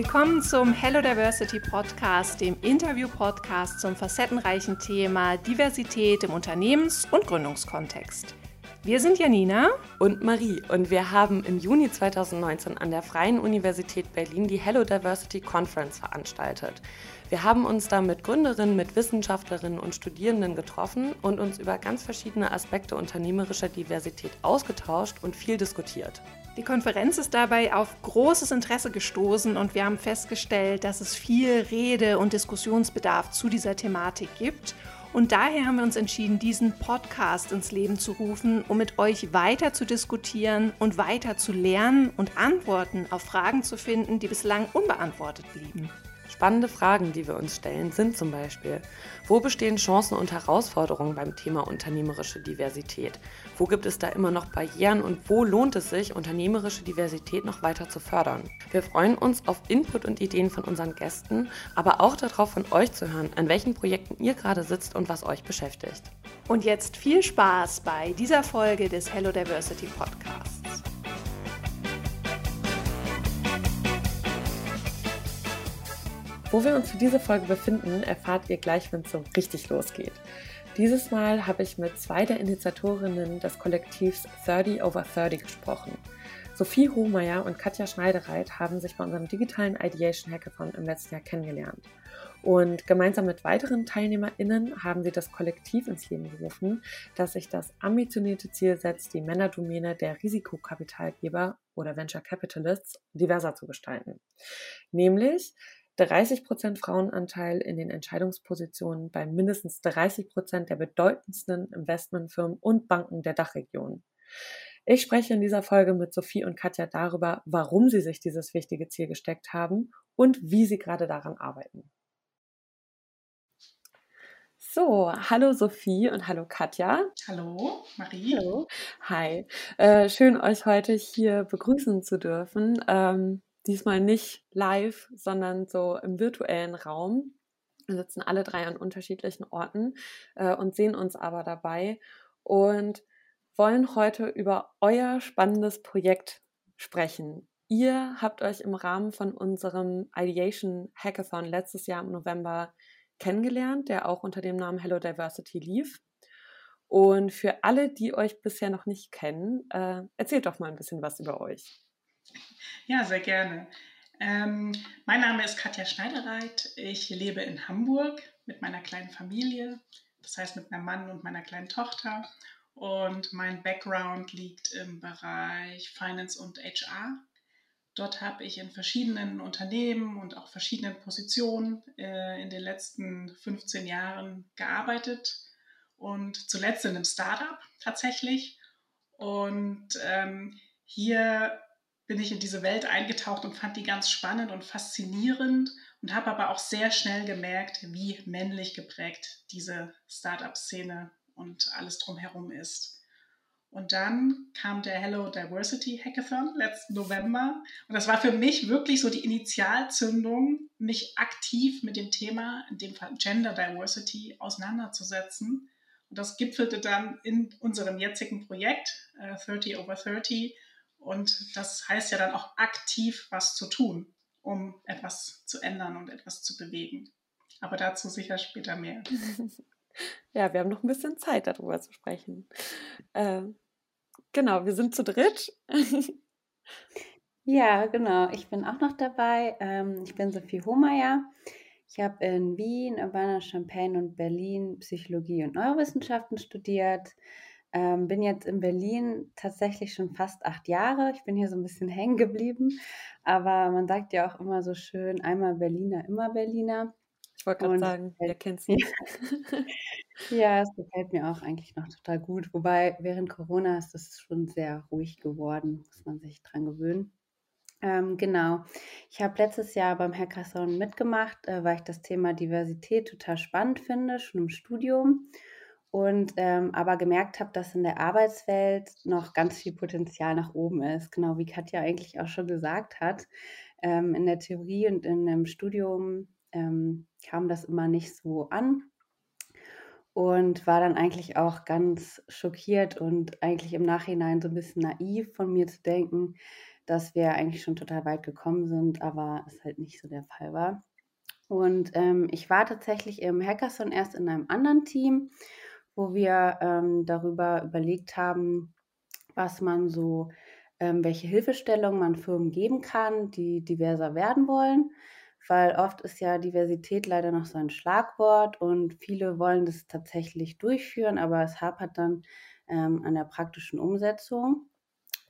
Willkommen zum Hello Diversity Podcast, dem Interview-Podcast zum facettenreichen Thema Diversität im Unternehmens- und Gründungskontext. Wir sind Janina und Marie und wir haben im Juni 2019 an der Freien Universität Berlin die Hello Diversity Conference veranstaltet. Wir haben uns da mit Gründerinnen, mit Wissenschaftlerinnen und Studierenden getroffen und uns über ganz verschiedene Aspekte unternehmerischer Diversität ausgetauscht und viel diskutiert. Die Konferenz ist dabei auf großes Interesse gestoßen und wir haben festgestellt, dass es viel Rede- und Diskussionsbedarf zu dieser Thematik gibt. Und daher haben wir uns entschieden, diesen Podcast ins Leben zu rufen, um mit euch weiter zu diskutieren und weiter zu lernen und Antworten auf Fragen zu finden, die bislang unbeantwortet blieben. Spannende Fragen, die wir uns stellen, sind zum Beispiel, wo bestehen Chancen und Herausforderungen beim Thema unternehmerische Diversität? Wo gibt es da immer noch Barrieren und wo lohnt es sich, unternehmerische Diversität noch weiter zu fördern? Wir freuen uns auf Input und Ideen von unseren Gästen, aber auch darauf, von euch zu hören, an welchen Projekten ihr gerade sitzt und was euch beschäftigt. Und jetzt viel Spaß bei dieser Folge des Hello Diversity Podcasts. Wo wir uns für diese Folge befinden, erfahrt ihr gleich, wenn es so richtig losgeht. Dieses Mal habe ich mit zwei der Initiatorinnen des Kollektivs 30 over 30 gesprochen. Sophie Hohmeier und Katja Schneidereit haben sich bei unserem digitalen Ideation Hackathon im letzten Jahr kennengelernt. Und gemeinsam mit weiteren TeilnehmerInnen haben sie das Kollektiv ins Leben gerufen, das sich das ambitionierte Ziel setzt, die Männerdomäne der Risikokapitalgeber oder Venture Capitalists diverser zu gestalten. Nämlich 30 Prozent Frauenanteil in den Entscheidungspositionen bei mindestens 30 Prozent der bedeutendsten Investmentfirmen und Banken der Dachregion. Ich spreche in dieser Folge mit Sophie und Katja darüber, warum sie sich dieses wichtige Ziel gesteckt haben und wie sie gerade daran arbeiten. So, hallo Sophie und hallo Katja. Hallo, Marie. Hallo. Hi. Äh, schön, euch heute hier begrüßen zu dürfen. Ähm, diesmal nicht live, sondern so im virtuellen Raum. Wir sitzen alle drei an unterschiedlichen Orten äh, und sehen uns aber dabei und wollen heute über euer spannendes Projekt sprechen. Ihr habt euch im Rahmen von unserem Ideation Hackathon letztes Jahr im November kennengelernt, der auch unter dem Namen Hello Diversity lief. Und für alle, die euch bisher noch nicht kennen, äh, erzählt doch mal ein bisschen was über euch. Ja, sehr gerne. Ähm, mein Name ist Katja Schneidereit. Ich lebe in Hamburg mit meiner kleinen Familie, das heißt mit meinem Mann und meiner kleinen Tochter. Und mein Background liegt im Bereich Finance und HR. Dort habe ich in verschiedenen Unternehmen und auch verschiedenen Positionen äh, in den letzten 15 Jahren gearbeitet und zuletzt in einem Startup tatsächlich. Und ähm, hier bin ich in diese Welt eingetaucht und fand die ganz spannend und faszinierend und habe aber auch sehr schnell gemerkt, wie männlich geprägt diese Startup-Szene und alles drumherum ist. Und dann kam der Hello Diversity Hackathon letzten November. Und das war für mich wirklich so die Initialzündung, mich aktiv mit dem Thema, in dem Fall Gender Diversity, auseinanderzusetzen. Und das gipfelte dann in unserem jetzigen Projekt äh, 30 over 30, und das heißt ja dann auch aktiv was zu tun, um etwas zu ändern und etwas zu bewegen. Aber dazu sicher später mehr. Ja, wir haben noch ein bisschen Zeit, darüber zu sprechen. Äh, genau, wir sind zu dritt. ja, genau. Ich bin auch noch dabei. Ähm, ich bin Sophie Hohmeier. Ich habe in Wien, Urbana, Champagne und Berlin Psychologie und Neurowissenschaften studiert. Ähm, bin jetzt in Berlin tatsächlich schon fast acht Jahre. Ich bin hier so ein bisschen hängen geblieben. Aber man sagt ja auch immer so schön, einmal Berliner, immer Berliner. Ich wollte gerade sagen, wer kennt sie? ja, es gefällt mir auch eigentlich noch total gut. Wobei während Corona ist es schon sehr ruhig geworden, muss man sich dran gewöhnen. Ähm, genau. Ich habe letztes Jahr beim Hackathon mitgemacht, äh, weil ich das Thema Diversität total spannend finde, schon im Studium und ähm, aber gemerkt habe, dass in der Arbeitswelt noch ganz viel Potenzial nach oben ist, genau wie Katja eigentlich auch schon gesagt hat. Ähm, in der Theorie und in dem Studium ähm, kam das immer nicht so an und war dann eigentlich auch ganz schockiert und eigentlich im Nachhinein so ein bisschen naiv von mir zu denken, dass wir eigentlich schon total weit gekommen sind, aber es halt nicht so der Fall war. Und ähm, ich war tatsächlich im Hackathon erst in einem anderen Team, wo wir ähm, darüber überlegt haben, was man so, ähm, welche Hilfestellung man Firmen geben kann, die diverser werden wollen. Weil oft ist ja Diversität leider noch so ein Schlagwort und viele wollen das tatsächlich durchführen, aber es hapert dann ähm, an der praktischen Umsetzung.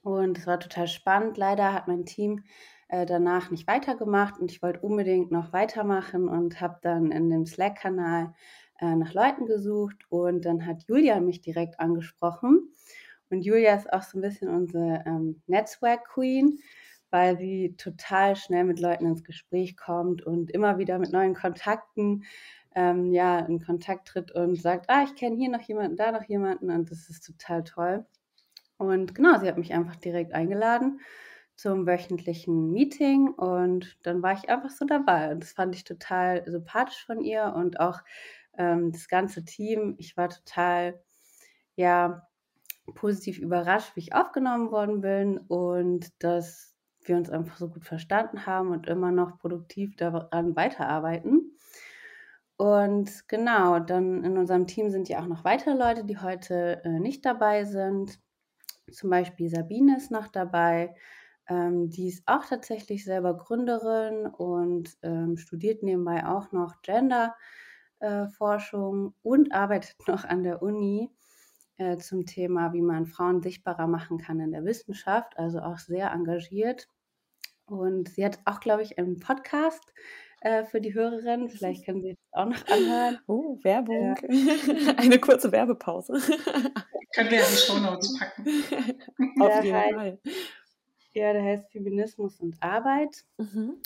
Und es war total spannend. Leider hat mein Team äh, danach nicht weitergemacht und ich wollte unbedingt noch weitermachen und habe dann in dem Slack-Kanal äh, nach Leuten gesucht und dann hat Julia mich direkt angesprochen. Und Julia ist auch so ein bisschen unsere ähm, Netzwerk-Queen, weil sie total schnell mit Leuten ins Gespräch kommt und immer wieder mit neuen Kontakten ähm, ja, in Kontakt tritt und sagt, ah, ich kenne hier noch jemanden, da noch jemanden und das ist total toll. Und genau, sie hat mich einfach direkt eingeladen zum wöchentlichen Meeting und dann war ich einfach so dabei und das fand ich total sympathisch von ihr und auch ähm, das ganze Team. Ich war total, ja, positiv überrascht, wie ich aufgenommen worden bin und dass wir uns einfach so gut verstanden haben und immer noch produktiv daran weiterarbeiten. Und genau, dann in unserem Team sind ja auch noch weitere Leute, die heute äh, nicht dabei sind. Zum Beispiel Sabine ist noch dabei. Ähm, die ist auch tatsächlich selber Gründerin und ähm, studiert nebenbei auch noch Genderforschung äh, und arbeitet noch an der Uni äh, zum Thema, wie man Frauen sichtbarer machen kann in der Wissenschaft, also auch sehr engagiert. Und sie hat auch, glaube ich, einen Podcast äh, für die Hörerinnen. Vielleicht können Sie es auch noch anhören. Oh, Werbung. Eine kurze Werbepause. Können wir in die Show Notes packen. Auf jeden Fall. Ja, der heißt Feminismus und Arbeit. Mhm.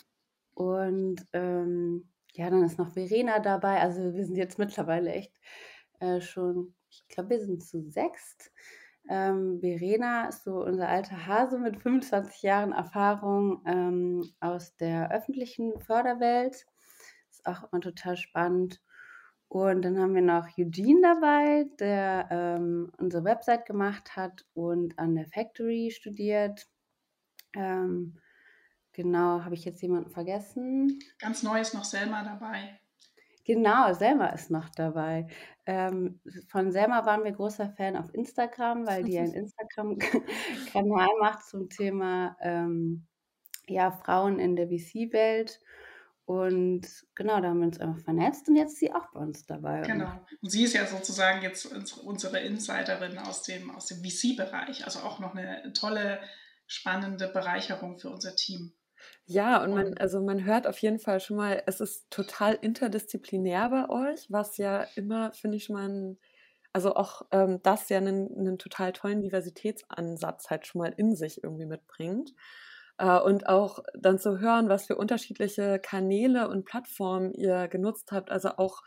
Und ähm, ja, dann ist noch Verena dabei. Also wir sind jetzt mittlerweile echt äh, schon, ich glaube, wir sind zu sechst. Ähm, Verena ist so unser alter Hase mit 25 Jahren Erfahrung ähm, aus der öffentlichen Förderwelt. Ist auch immer total spannend. Und dann haben wir noch Eugene dabei, der ähm, unsere Website gemacht hat und an der Factory studiert. Ähm, genau, habe ich jetzt jemanden vergessen? Ganz neu ist noch Selma dabei. Genau, Selma ist noch dabei. Ähm, von Selma waren wir großer Fan auf Instagram, weil die einen Instagram-Kanal macht zum Thema ähm, ja, Frauen in der VC-Welt. Und genau, da haben wir uns einfach vernetzt und jetzt ist sie auch bei uns dabei. Genau. Und sie ist ja sozusagen jetzt unsere Insiderin aus dem, aus dem VC-Bereich. Also auch noch eine tolle spannende Bereicherung für unser Team. Ja, und man, also man hört auf jeden Fall schon mal, es ist total interdisziplinär bei euch, was ja immer, finde ich schon mal ein, also auch ähm, das ja einen, einen total tollen Diversitätsansatz halt schon mal in sich irgendwie mitbringt. Äh, und auch dann zu hören, was für unterschiedliche Kanäle und Plattformen ihr genutzt habt, also auch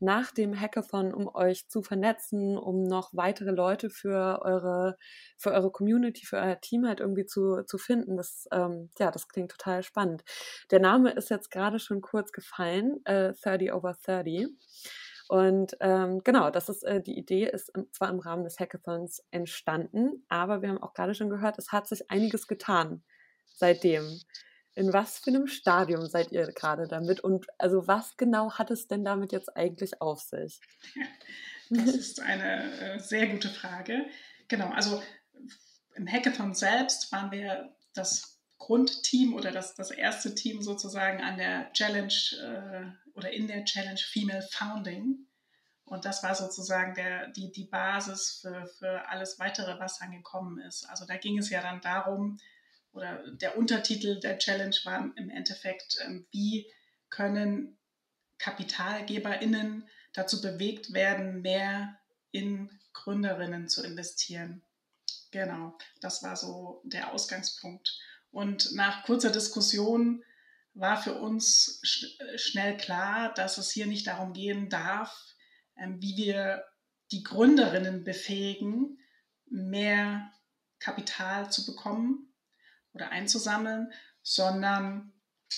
nach dem Hackathon, um euch zu vernetzen, um noch weitere Leute für eure, für eure Community, für euer Team halt irgendwie zu, zu finden. Das, ähm, ja, das klingt total spannend. Der Name ist jetzt gerade schon kurz gefallen, äh, 30 over 30. Und ähm, genau, das ist äh, die Idee ist zwar im Rahmen des Hackathons entstanden, aber wir haben auch gerade schon gehört, es hat sich einiges getan seitdem. In was für einem Stadium seid ihr gerade damit? Und also was genau hat es denn damit jetzt eigentlich auf sich? Das ist eine äh, sehr gute Frage. Genau, also im Hackathon selbst waren wir das Grundteam oder das, das erste Team sozusagen an der Challenge äh, oder in der Challenge Female Founding. Und das war sozusagen der, die, die Basis für, für alles weitere, was dann gekommen ist. Also da ging es ja dann darum, oder der Untertitel der Challenge war im Endeffekt, ähm, wie können KapitalgeberInnen dazu bewegt werden, mehr in Gründerinnen zu investieren. Genau, das war so der Ausgangspunkt. Und nach kurzer Diskussion war für uns sch schnell klar, dass es hier nicht darum gehen darf, ähm, wie wir die Gründerinnen befähigen, mehr Kapital zu bekommen, oder einzusammeln, sondern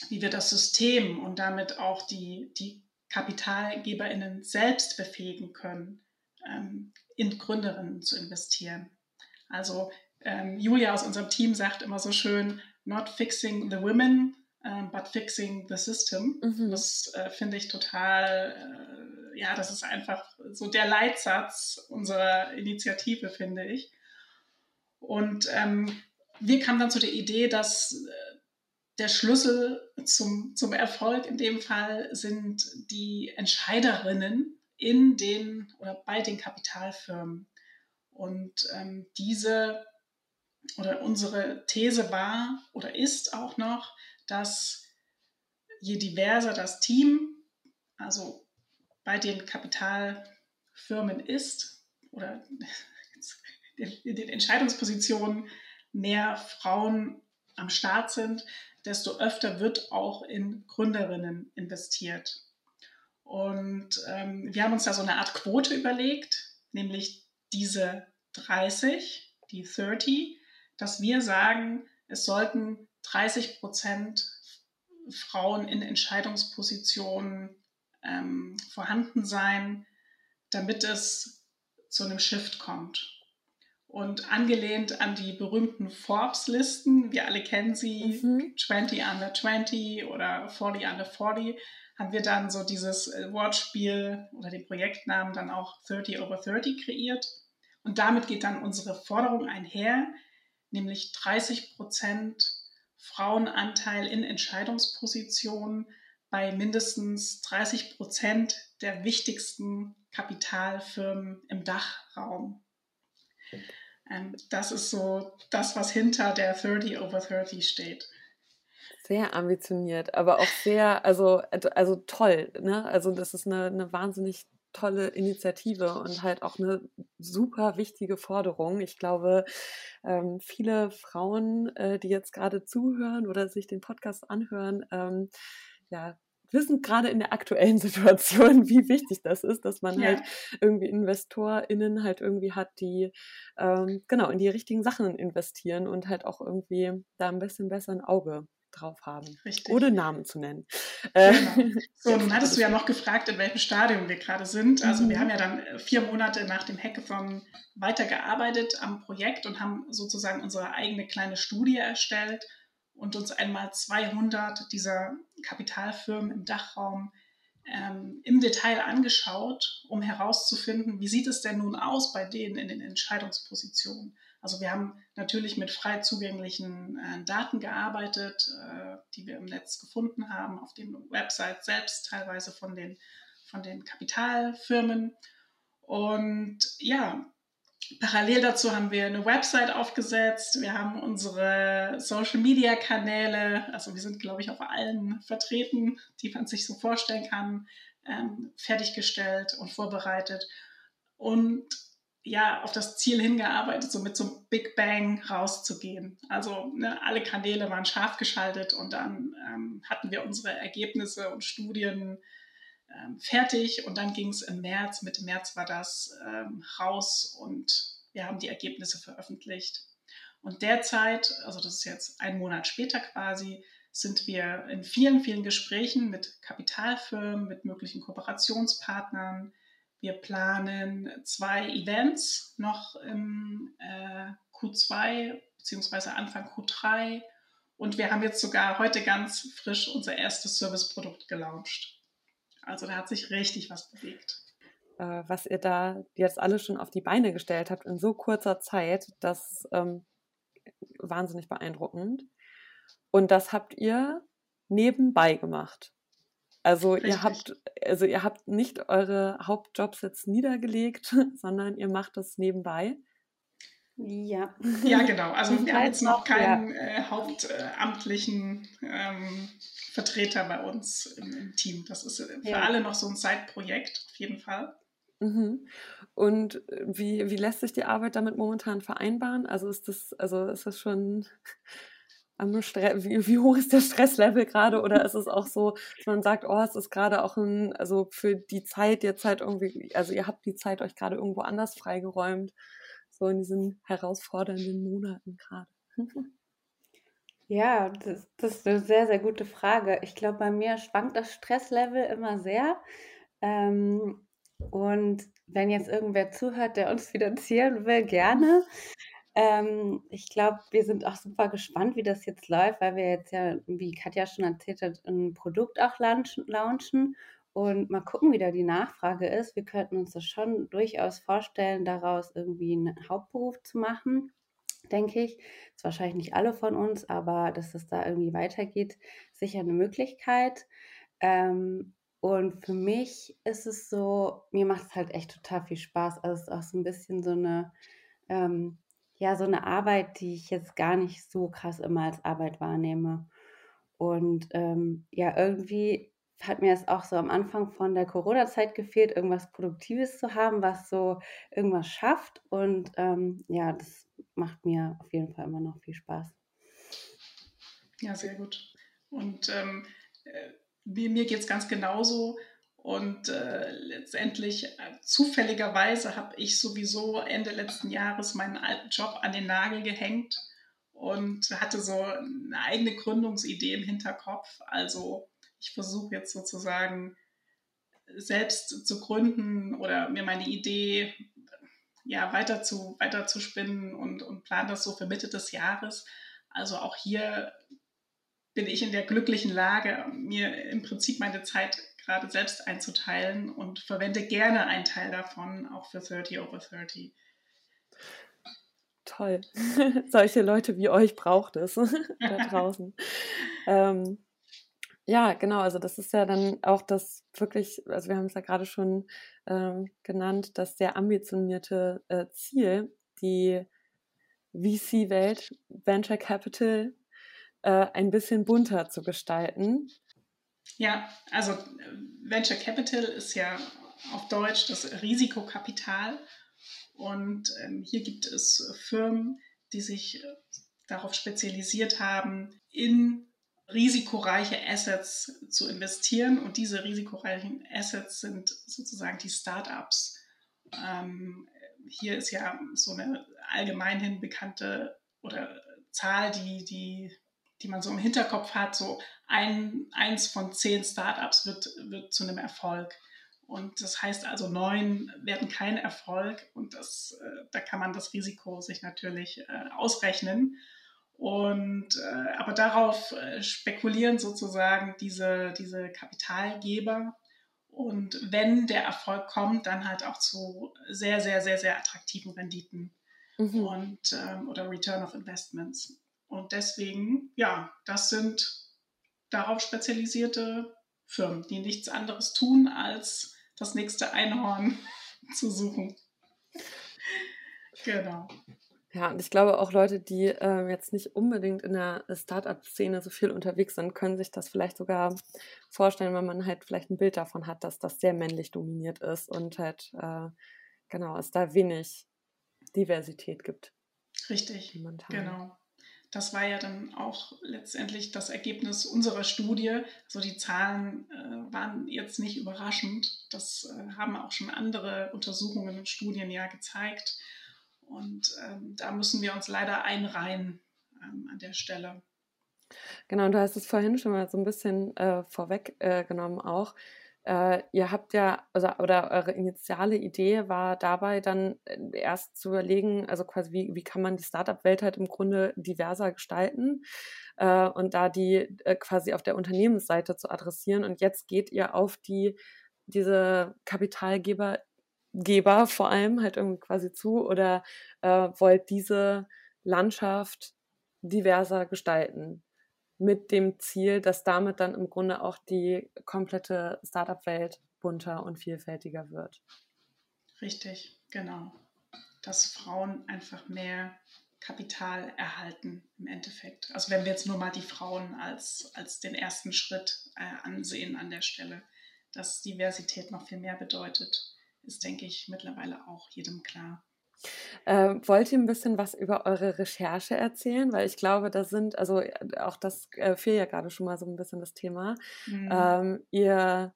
wie wir das System und damit auch die, die KapitalgeberInnen selbst befähigen können, ähm, in Gründerinnen zu investieren. Also ähm, Julia aus unserem Team sagt immer so schön, not fixing the women, uh, but fixing the system. Mhm. Das äh, finde ich total, äh, ja, das ist einfach so der Leitsatz unserer Initiative, finde ich. Und ähm, wir kamen dann zu der Idee, dass äh, der Schlüssel zum, zum Erfolg in dem Fall sind die Entscheiderinnen in den oder bei den Kapitalfirmen. Und ähm, diese oder unsere These war oder ist auch noch, dass je diverser das Team, also bei den Kapitalfirmen ist oder in den Entscheidungspositionen mehr Frauen am Start sind, desto öfter wird auch in Gründerinnen investiert. Und ähm, wir haben uns da so eine Art Quote überlegt, nämlich diese 30, die 30, dass wir sagen, es sollten 30 Prozent Frauen in Entscheidungspositionen ähm, vorhanden sein, damit es zu einem Shift kommt. Und angelehnt an die berühmten Forbes-Listen, wir alle kennen sie, mhm. 20 under 20 oder 40 under 40, haben wir dann so dieses äh, Wortspiel oder den Projektnamen dann auch 30 over 30 kreiert. Und damit geht dann unsere Forderung einher, nämlich 30 Prozent Frauenanteil in Entscheidungspositionen bei mindestens 30 Prozent der wichtigsten Kapitalfirmen im Dachraum. Ähm, das ist so das, was hinter der 30 over 30 steht. Sehr ambitioniert, aber auch sehr, also, also toll. Ne? Also das ist eine, eine wahnsinnig tolle Initiative und halt auch eine super wichtige Forderung. Ich glaube, ähm, viele Frauen, äh, die jetzt gerade zuhören oder sich den Podcast anhören, ähm, ja, wissen gerade in der aktuellen Situation, wie wichtig das ist, dass man ja. halt irgendwie InvestorInnen halt irgendwie hat, die ähm, genau in die richtigen Sachen investieren und halt auch irgendwie da ein bisschen besser ein Auge drauf haben. Richtig. Ohne Namen zu nennen. Äh, genau. So, nun hattest du ja noch gefragt, in welchem Stadium wir gerade sind. Also mhm. wir haben ja dann äh, vier Monate nach dem Hackathon weitergearbeitet am Projekt und haben sozusagen unsere eigene kleine Studie erstellt und uns einmal 200 dieser Kapitalfirmen im Dachraum ähm, im Detail angeschaut, um herauszufinden, wie sieht es denn nun aus bei denen in den Entscheidungspositionen. Also wir haben natürlich mit frei zugänglichen äh, Daten gearbeitet, äh, die wir im Netz gefunden haben, auf den Websites selbst, teilweise von den, von den Kapitalfirmen. Und ja, parallel dazu haben wir eine Website aufgesetzt, wir haben unsere Social-Media-Kanäle, also wir sind, glaube ich, auf allen vertreten, die man sich so vorstellen kann, ähm, fertiggestellt und vorbereitet. Und ja, auf das Ziel hingearbeitet, so mit so einem Big Bang rauszugehen. Also ne, alle Kanäle waren scharf geschaltet und dann ähm, hatten wir unsere Ergebnisse und Studien ähm, fertig und dann ging es im März, Mitte März war das ähm, raus und wir haben die Ergebnisse veröffentlicht. Und derzeit, also das ist jetzt ein Monat später quasi, sind wir in vielen, vielen Gesprächen mit Kapitalfirmen, mit möglichen Kooperationspartnern, wir planen zwei Events noch im äh, Q2 bzw. Anfang Q3 und wir haben jetzt sogar heute ganz frisch unser erstes Serviceprodukt gelauncht. Also da hat sich richtig was bewegt. Äh, was ihr da jetzt alles schon auf die Beine gestellt habt in so kurzer Zeit, das ist ähm, wahnsinnig beeindruckend. Und das habt ihr nebenbei gemacht. Also Richtig. ihr habt, also ihr habt nicht eure Hauptjobs jetzt niedergelegt, sondern ihr macht das nebenbei. Ja. Ja, genau. Also wir haben jetzt noch keinen ja. äh, hauptamtlichen ähm, Vertreter bei uns im, im, Team. Das ist für ja. alle noch so ein Zeitprojekt, auf jeden Fall. Mhm. Und wie, wie lässt sich die Arbeit damit momentan vereinbaren? Also ist das, also ist das schon wie, wie, hoch ist der Stresslevel gerade? Oder ist es auch so, dass man sagt, oh, es ist gerade auch ein, also für die Zeit jetzt halt irgendwie, also ihr habt die Zeit euch gerade irgendwo anders freigeräumt, so in diesen herausfordernden Monaten gerade. Ja, das, das, ist eine sehr, sehr gute Frage. Ich glaube, bei mir schwankt das Stresslevel immer sehr. Ähm, und wenn jetzt irgendwer zuhört, der uns finanzieren will, gerne. Ähm, ich glaube, wir sind auch super gespannt, wie das jetzt läuft, weil wir jetzt ja, wie Katja schon erzählt hat, ein Produkt auch launchen und mal gucken, wie da die Nachfrage ist. Wir könnten uns das schon durchaus vorstellen, daraus irgendwie einen Hauptberuf zu machen, denke ich. Das ist wahrscheinlich nicht alle von uns, aber dass es da irgendwie weitergeht, sicher eine Möglichkeit. Ähm, und für mich ist es so, mir macht es halt echt total viel Spaß. Also es ist auch so ein bisschen so eine, ähm, ja, so eine Arbeit, die ich jetzt gar nicht so krass immer als Arbeit wahrnehme. Und ähm, ja, irgendwie hat mir es auch so am Anfang von der Corona-Zeit gefehlt, irgendwas Produktives zu haben, was so irgendwas schafft. Und ähm, ja, das macht mir auf jeden Fall immer noch viel Spaß. Ja, sehr gut. Und ähm, äh, mir, mir geht es ganz genauso. Und äh, letztendlich, äh, zufälligerweise, habe ich sowieso Ende letzten Jahres meinen alten Job an den Nagel gehängt und hatte so eine eigene Gründungsidee im Hinterkopf. Also ich versuche jetzt sozusagen selbst zu gründen oder mir meine Idee ja, weiter, zu, weiter zu spinnen und, und plane das so für Mitte des Jahres. Also auch hier bin ich in der glücklichen Lage, mir im Prinzip meine Zeit gerade selbst einzuteilen und verwende gerne einen Teil davon auch für 30 over 30. Toll. Solche Leute wie euch braucht es da draußen. ähm, ja, genau. Also das ist ja dann auch das wirklich, also wir haben es ja gerade schon ähm, genannt, das sehr ambitionierte äh, Ziel, die VC-Welt, Venture Capital, äh, ein bisschen bunter zu gestalten. Ja, also äh, Venture Capital ist ja auf Deutsch das Risikokapital. Und ähm, hier gibt es Firmen, die sich äh, darauf spezialisiert haben, in risikoreiche Assets zu investieren. Und diese risikoreichen Assets sind sozusagen die Startups. Ähm, hier ist ja so eine allgemeinhin bekannte oder Zahl, die, die, die man so im Hinterkopf hat, so ein, eins von zehn Startups wird, wird zu einem Erfolg. Und das heißt also, neun werden kein Erfolg und das, äh, da kann man das Risiko sich natürlich äh, ausrechnen. Und äh, aber darauf äh, spekulieren sozusagen diese, diese Kapitalgeber. Und wenn der Erfolg kommt, dann halt auch zu sehr, sehr, sehr, sehr attraktiven Renditen mhm. und ähm, oder Return of Investments. Und deswegen, ja, das sind darauf spezialisierte Firmen, die nichts anderes tun, als das nächste Einhorn zu suchen. Genau. Ja, und ich glaube auch Leute, die äh, jetzt nicht unbedingt in der Startup-Szene so viel unterwegs sind, können sich das vielleicht sogar vorstellen, wenn man halt vielleicht ein Bild davon hat, dass das sehr männlich dominiert ist und halt, äh, genau, es da wenig Diversität gibt. Richtig, momentan. genau. Das war ja dann auch letztendlich das Ergebnis unserer Studie. Also die Zahlen äh, waren jetzt nicht überraschend. Das äh, haben auch schon andere Untersuchungen und Studien ja gezeigt. Und ähm, da müssen wir uns leider einreihen ähm, an der Stelle. Genau, und du hast es vorhin schon mal so ein bisschen äh, vorweggenommen äh, auch. Äh, ihr habt ja, also, oder eure initiale Idee war dabei dann äh, erst zu überlegen, also quasi, wie, wie kann man die Startup-Welt halt im Grunde diverser gestalten äh, und da die äh, quasi auf der Unternehmensseite zu adressieren. Und jetzt geht ihr auf die, diese Kapitalgeber Geber vor allem halt irgendwie quasi zu oder äh, wollt diese Landschaft diverser gestalten mit dem Ziel, dass damit dann im Grunde auch die komplette Startup-Welt bunter und vielfältiger wird. Richtig, genau. Dass Frauen einfach mehr Kapital erhalten im Endeffekt. Also wenn wir jetzt nur mal die Frauen als, als den ersten Schritt äh, ansehen an der Stelle, dass Diversität noch viel mehr bedeutet ist, denke ich, mittlerweile auch jedem klar. Äh, wollt ihr ein bisschen was über eure Recherche erzählen? Weil ich glaube, da sind, also äh, auch das äh, fiel ja gerade schon mal so ein bisschen das Thema. Mhm. Ähm, ihr,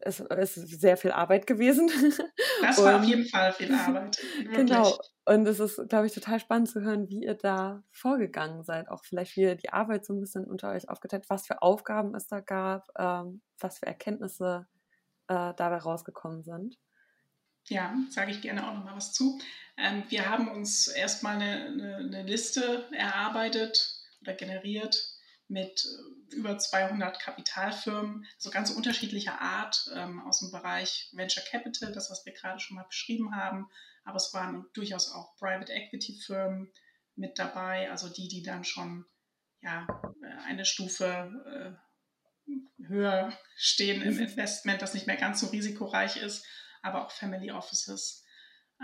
es ist sehr viel Arbeit gewesen. Das war auf jeden Fall viel Arbeit. genau. Und es ist, glaube ich, total spannend zu hören, wie ihr da vorgegangen seid. Auch vielleicht, wie ihr die Arbeit so ein bisschen unter euch aufgeteilt, was für Aufgaben es da gab, ähm, was für Erkenntnisse äh, dabei rausgekommen sind. Ja, sage ich gerne auch noch mal was zu. Ähm, wir haben uns erstmal eine, eine, Liste erarbeitet oder generiert mit äh, über 200 Kapitalfirmen, so ganz unterschiedlicher Art ähm, aus dem Bereich Venture Capital, das, was wir gerade schon mal beschrieben haben. Aber es waren durchaus auch Private Equity Firmen mit dabei, also die, die dann schon ja, äh, eine Stufe äh, höher stehen im Investment, das nicht mehr ganz so risikoreich ist, aber auch Family Offices.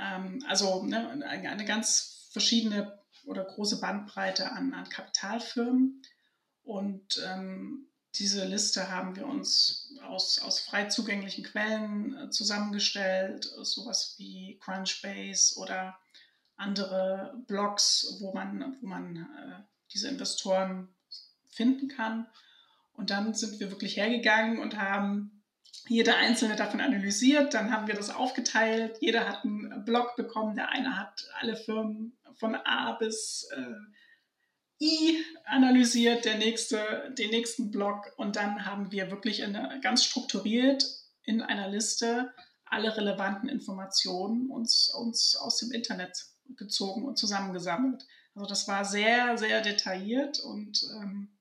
Ähm, also ne, eine, ganz verschiedene oder große Bandbreite an, an Kapitalfirmen. Und ähm, diese Liste haben wir uns aus, aus frei zugänglichen Quellen äh, zusammengestellt, sowas wie Crunchbase oder andere Blogs, wo man, wo man äh, diese Investoren finden kann. Und dann sind wir wirklich hergegangen und haben jede einzelne davon analysiert. Dann haben wir das aufgeteilt. Jeder hat einen Blog bekommen. Der eine hat alle Firmen von A bis äh, I analysiert, der nächste den nächsten Block. Und dann haben wir wirklich eine, ganz strukturiert in einer Liste alle relevanten Informationen uns, uns aus dem Internet gezogen und zusammengesammelt. Also das war sehr, sehr detailliert und ähm,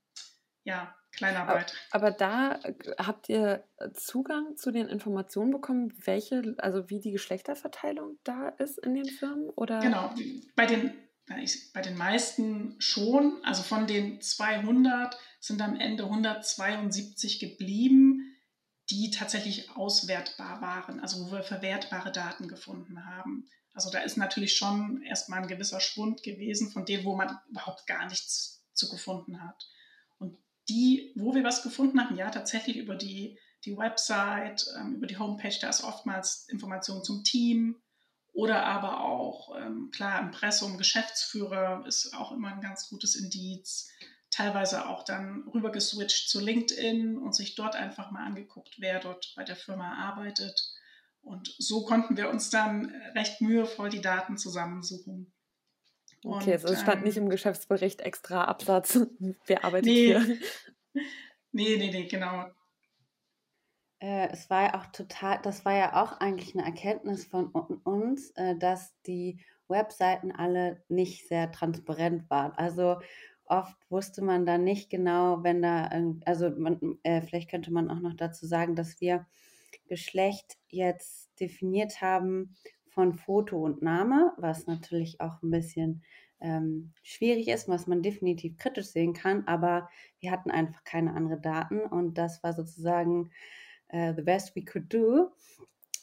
ja, Kleinarbeit. Aber, aber da äh, habt ihr Zugang zu den Informationen bekommen, welche, also wie die Geschlechterverteilung da ist in den Firmen? Oder? Genau, bei den, bei den meisten schon. Also von den 200 sind am Ende 172 geblieben, die tatsächlich auswertbar waren, also wo wir verwertbare Daten gefunden haben. Also da ist natürlich schon erstmal ein gewisser Schwund gewesen von denen, wo man überhaupt gar nichts zu gefunden hat. Die, wo wir was gefunden haben, ja, tatsächlich über die, die Website, ähm, über die Homepage, da ist oftmals Information zum Team oder aber auch, ähm, klar, Impressum, Geschäftsführer ist auch immer ein ganz gutes Indiz. Teilweise auch dann rüber geswitcht zu LinkedIn und sich dort einfach mal angeguckt, wer dort bei der Firma arbeitet. Und so konnten wir uns dann recht mühevoll die Daten zusammensuchen. Okay, und, also es stand ähm, nicht im Geschäftsbericht extra Absatz, wer arbeitet nee, hier. Nee, nee, nee, genau. Äh, es war ja auch total, das war ja auch eigentlich eine Erkenntnis von uns, äh, dass die Webseiten alle nicht sehr transparent waren. Also oft wusste man da nicht genau, wenn da, also man, äh, vielleicht könnte man auch noch dazu sagen, dass wir Geschlecht jetzt definiert haben von Foto und Name, was natürlich auch ein bisschen ähm, schwierig ist, was man definitiv kritisch sehen kann, aber wir hatten einfach keine anderen Daten und das war sozusagen äh, the best we could do.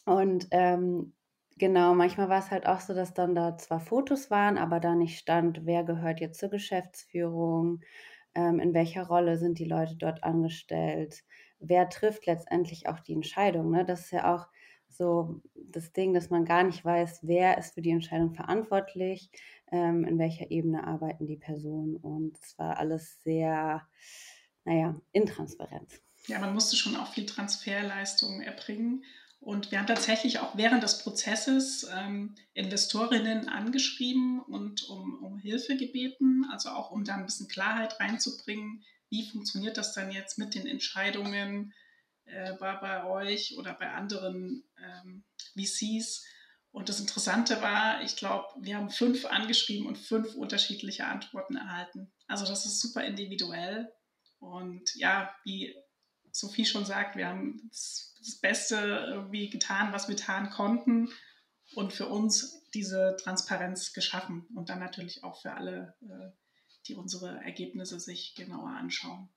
Und ähm, genau, manchmal war es halt auch so, dass dann da zwar Fotos waren, aber da nicht stand, wer gehört jetzt zur Geschäftsführung, ähm, in welcher Rolle sind die Leute dort angestellt, wer trifft letztendlich auch die Entscheidung. Ne? Das ist ja auch so das Ding, dass man gar nicht weiß, wer ist für die Entscheidung verantwortlich, ähm, in welcher Ebene arbeiten die Personen. Und es war alles sehr, naja, intransparent. Ja, man musste schon auch viel Transferleistungen erbringen. Und wir haben tatsächlich auch während des Prozesses ähm, Investorinnen angeschrieben und um, um Hilfe gebeten, also auch um da ein bisschen Klarheit reinzubringen, wie funktioniert das dann jetzt mit den Entscheidungen äh, bei, bei, euch oder bei anderen ähm, VCs. Und das Interessante war, ich glaube, wir haben fünf angeschrieben und fünf unterschiedliche Antworten erhalten. Also das ist super individuell. Und ja, wie Sophie schon sagt, wir haben das, das Beste irgendwie getan, was wir getan konnten und für uns diese Transparenz geschaffen und dann natürlich auch für alle äh, die unsere Ergebnisse sich genauer anschauen.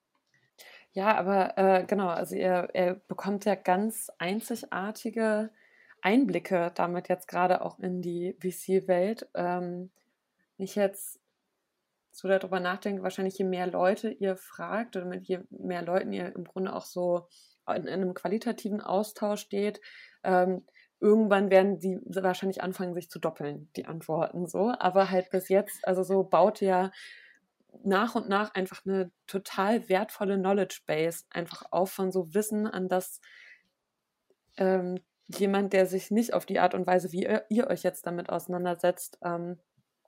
Ja, aber äh, genau, also ihr, ihr bekommt ja ganz einzigartige Einblicke damit jetzt gerade auch in die VC-Welt. Ähm, ich jetzt so darüber nachdenke, wahrscheinlich je mehr Leute ihr fragt oder mit je mehr Leuten ihr im Grunde auch so in, in einem qualitativen Austausch steht, ähm, irgendwann werden sie wahrscheinlich anfangen, sich zu doppeln, die Antworten so. Aber halt bis jetzt, also so baut ja nach und nach einfach eine total wertvolle Knowledge Base einfach auf von so Wissen, an das ähm, jemand, der sich nicht auf die Art und Weise, wie ihr, ihr euch jetzt damit auseinandersetzt, ähm,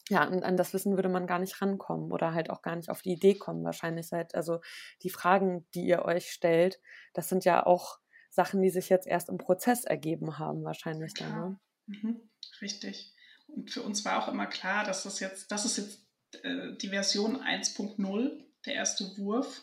ja, an, an, das Wissen würde man gar nicht rankommen oder halt auch gar nicht auf die Idee kommen, wahrscheinlich halt. Also die Fragen, die ihr euch stellt, das sind ja auch Sachen, die sich jetzt erst im Prozess ergeben haben, wahrscheinlich dann. Ne? Mhm, richtig. Und für uns war auch immer klar, dass das jetzt, das ist jetzt äh, die Version 1.0, der erste Wurf.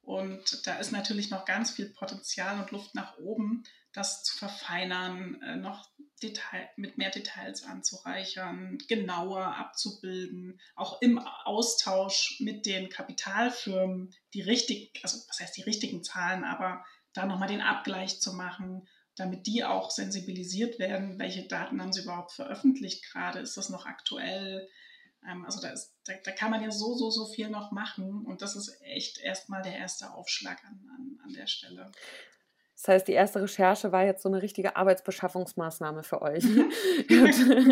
Und da ist natürlich noch ganz viel Potenzial und Luft nach oben, das zu verfeinern, äh, noch Detail, mit mehr Details anzureichern, genauer abzubilden, auch im Austausch mit den Kapitalfirmen die richtigen, also was heißt die richtigen Zahlen, aber da nochmal den Abgleich zu machen, damit die auch sensibilisiert werden, welche Daten haben sie überhaupt veröffentlicht gerade, ist das noch aktuell, also da, ist, da, da, kann man ja so, so, so viel noch machen und das ist echt erstmal der erste Aufschlag an, an, an der Stelle. Das heißt, die erste Recherche war jetzt so eine richtige Arbeitsbeschaffungsmaßnahme für euch.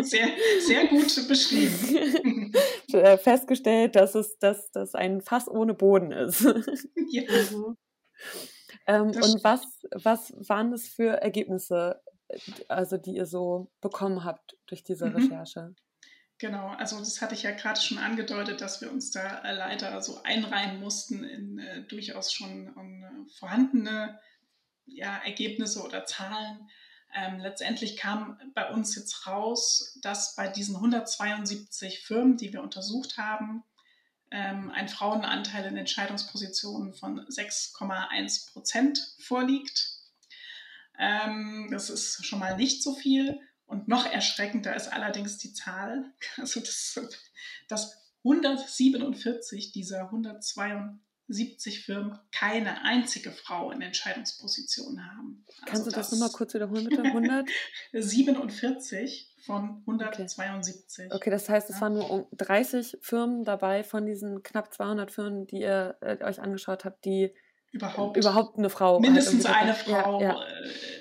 sehr, sehr gut beschrieben. Äh, festgestellt, dass es dass, dass ein Fass ohne Boden ist. Ja. Mhm. Ähm, und was, was waren das für Ergebnisse, äh, also die ihr so bekommen habt durch diese mhm. Recherche? Genau, also das hatte ich ja gerade schon angedeutet, dass wir uns da äh, leider so einreihen mussten in äh, durchaus schon um, äh, vorhandene ja, Ergebnisse oder Zahlen. Ähm, letztendlich kam bei uns jetzt raus, dass bei diesen 172 Firmen, die wir untersucht haben, ähm, ein Frauenanteil in Entscheidungspositionen von 6,1 Prozent vorliegt. Ähm, das ist schon mal nicht so viel. Und noch erschreckender ist allerdings die Zahl, also das, dass 147 dieser 172 Firmen keine einzige Frau in Entscheidungspositionen haben. Also Kannst du das, das nochmal kurz wiederholen, bitte? 100? 47 von 172. Okay, okay das heißt, es ja. waren nur 30 Firmen dabei von diesen knapp 200 Firmen, die ihr äh, euch angeschaut habt, die überhaupt, überhaupt eine Frau. Mindestens halt eine Frau. Ja, ja. Äh,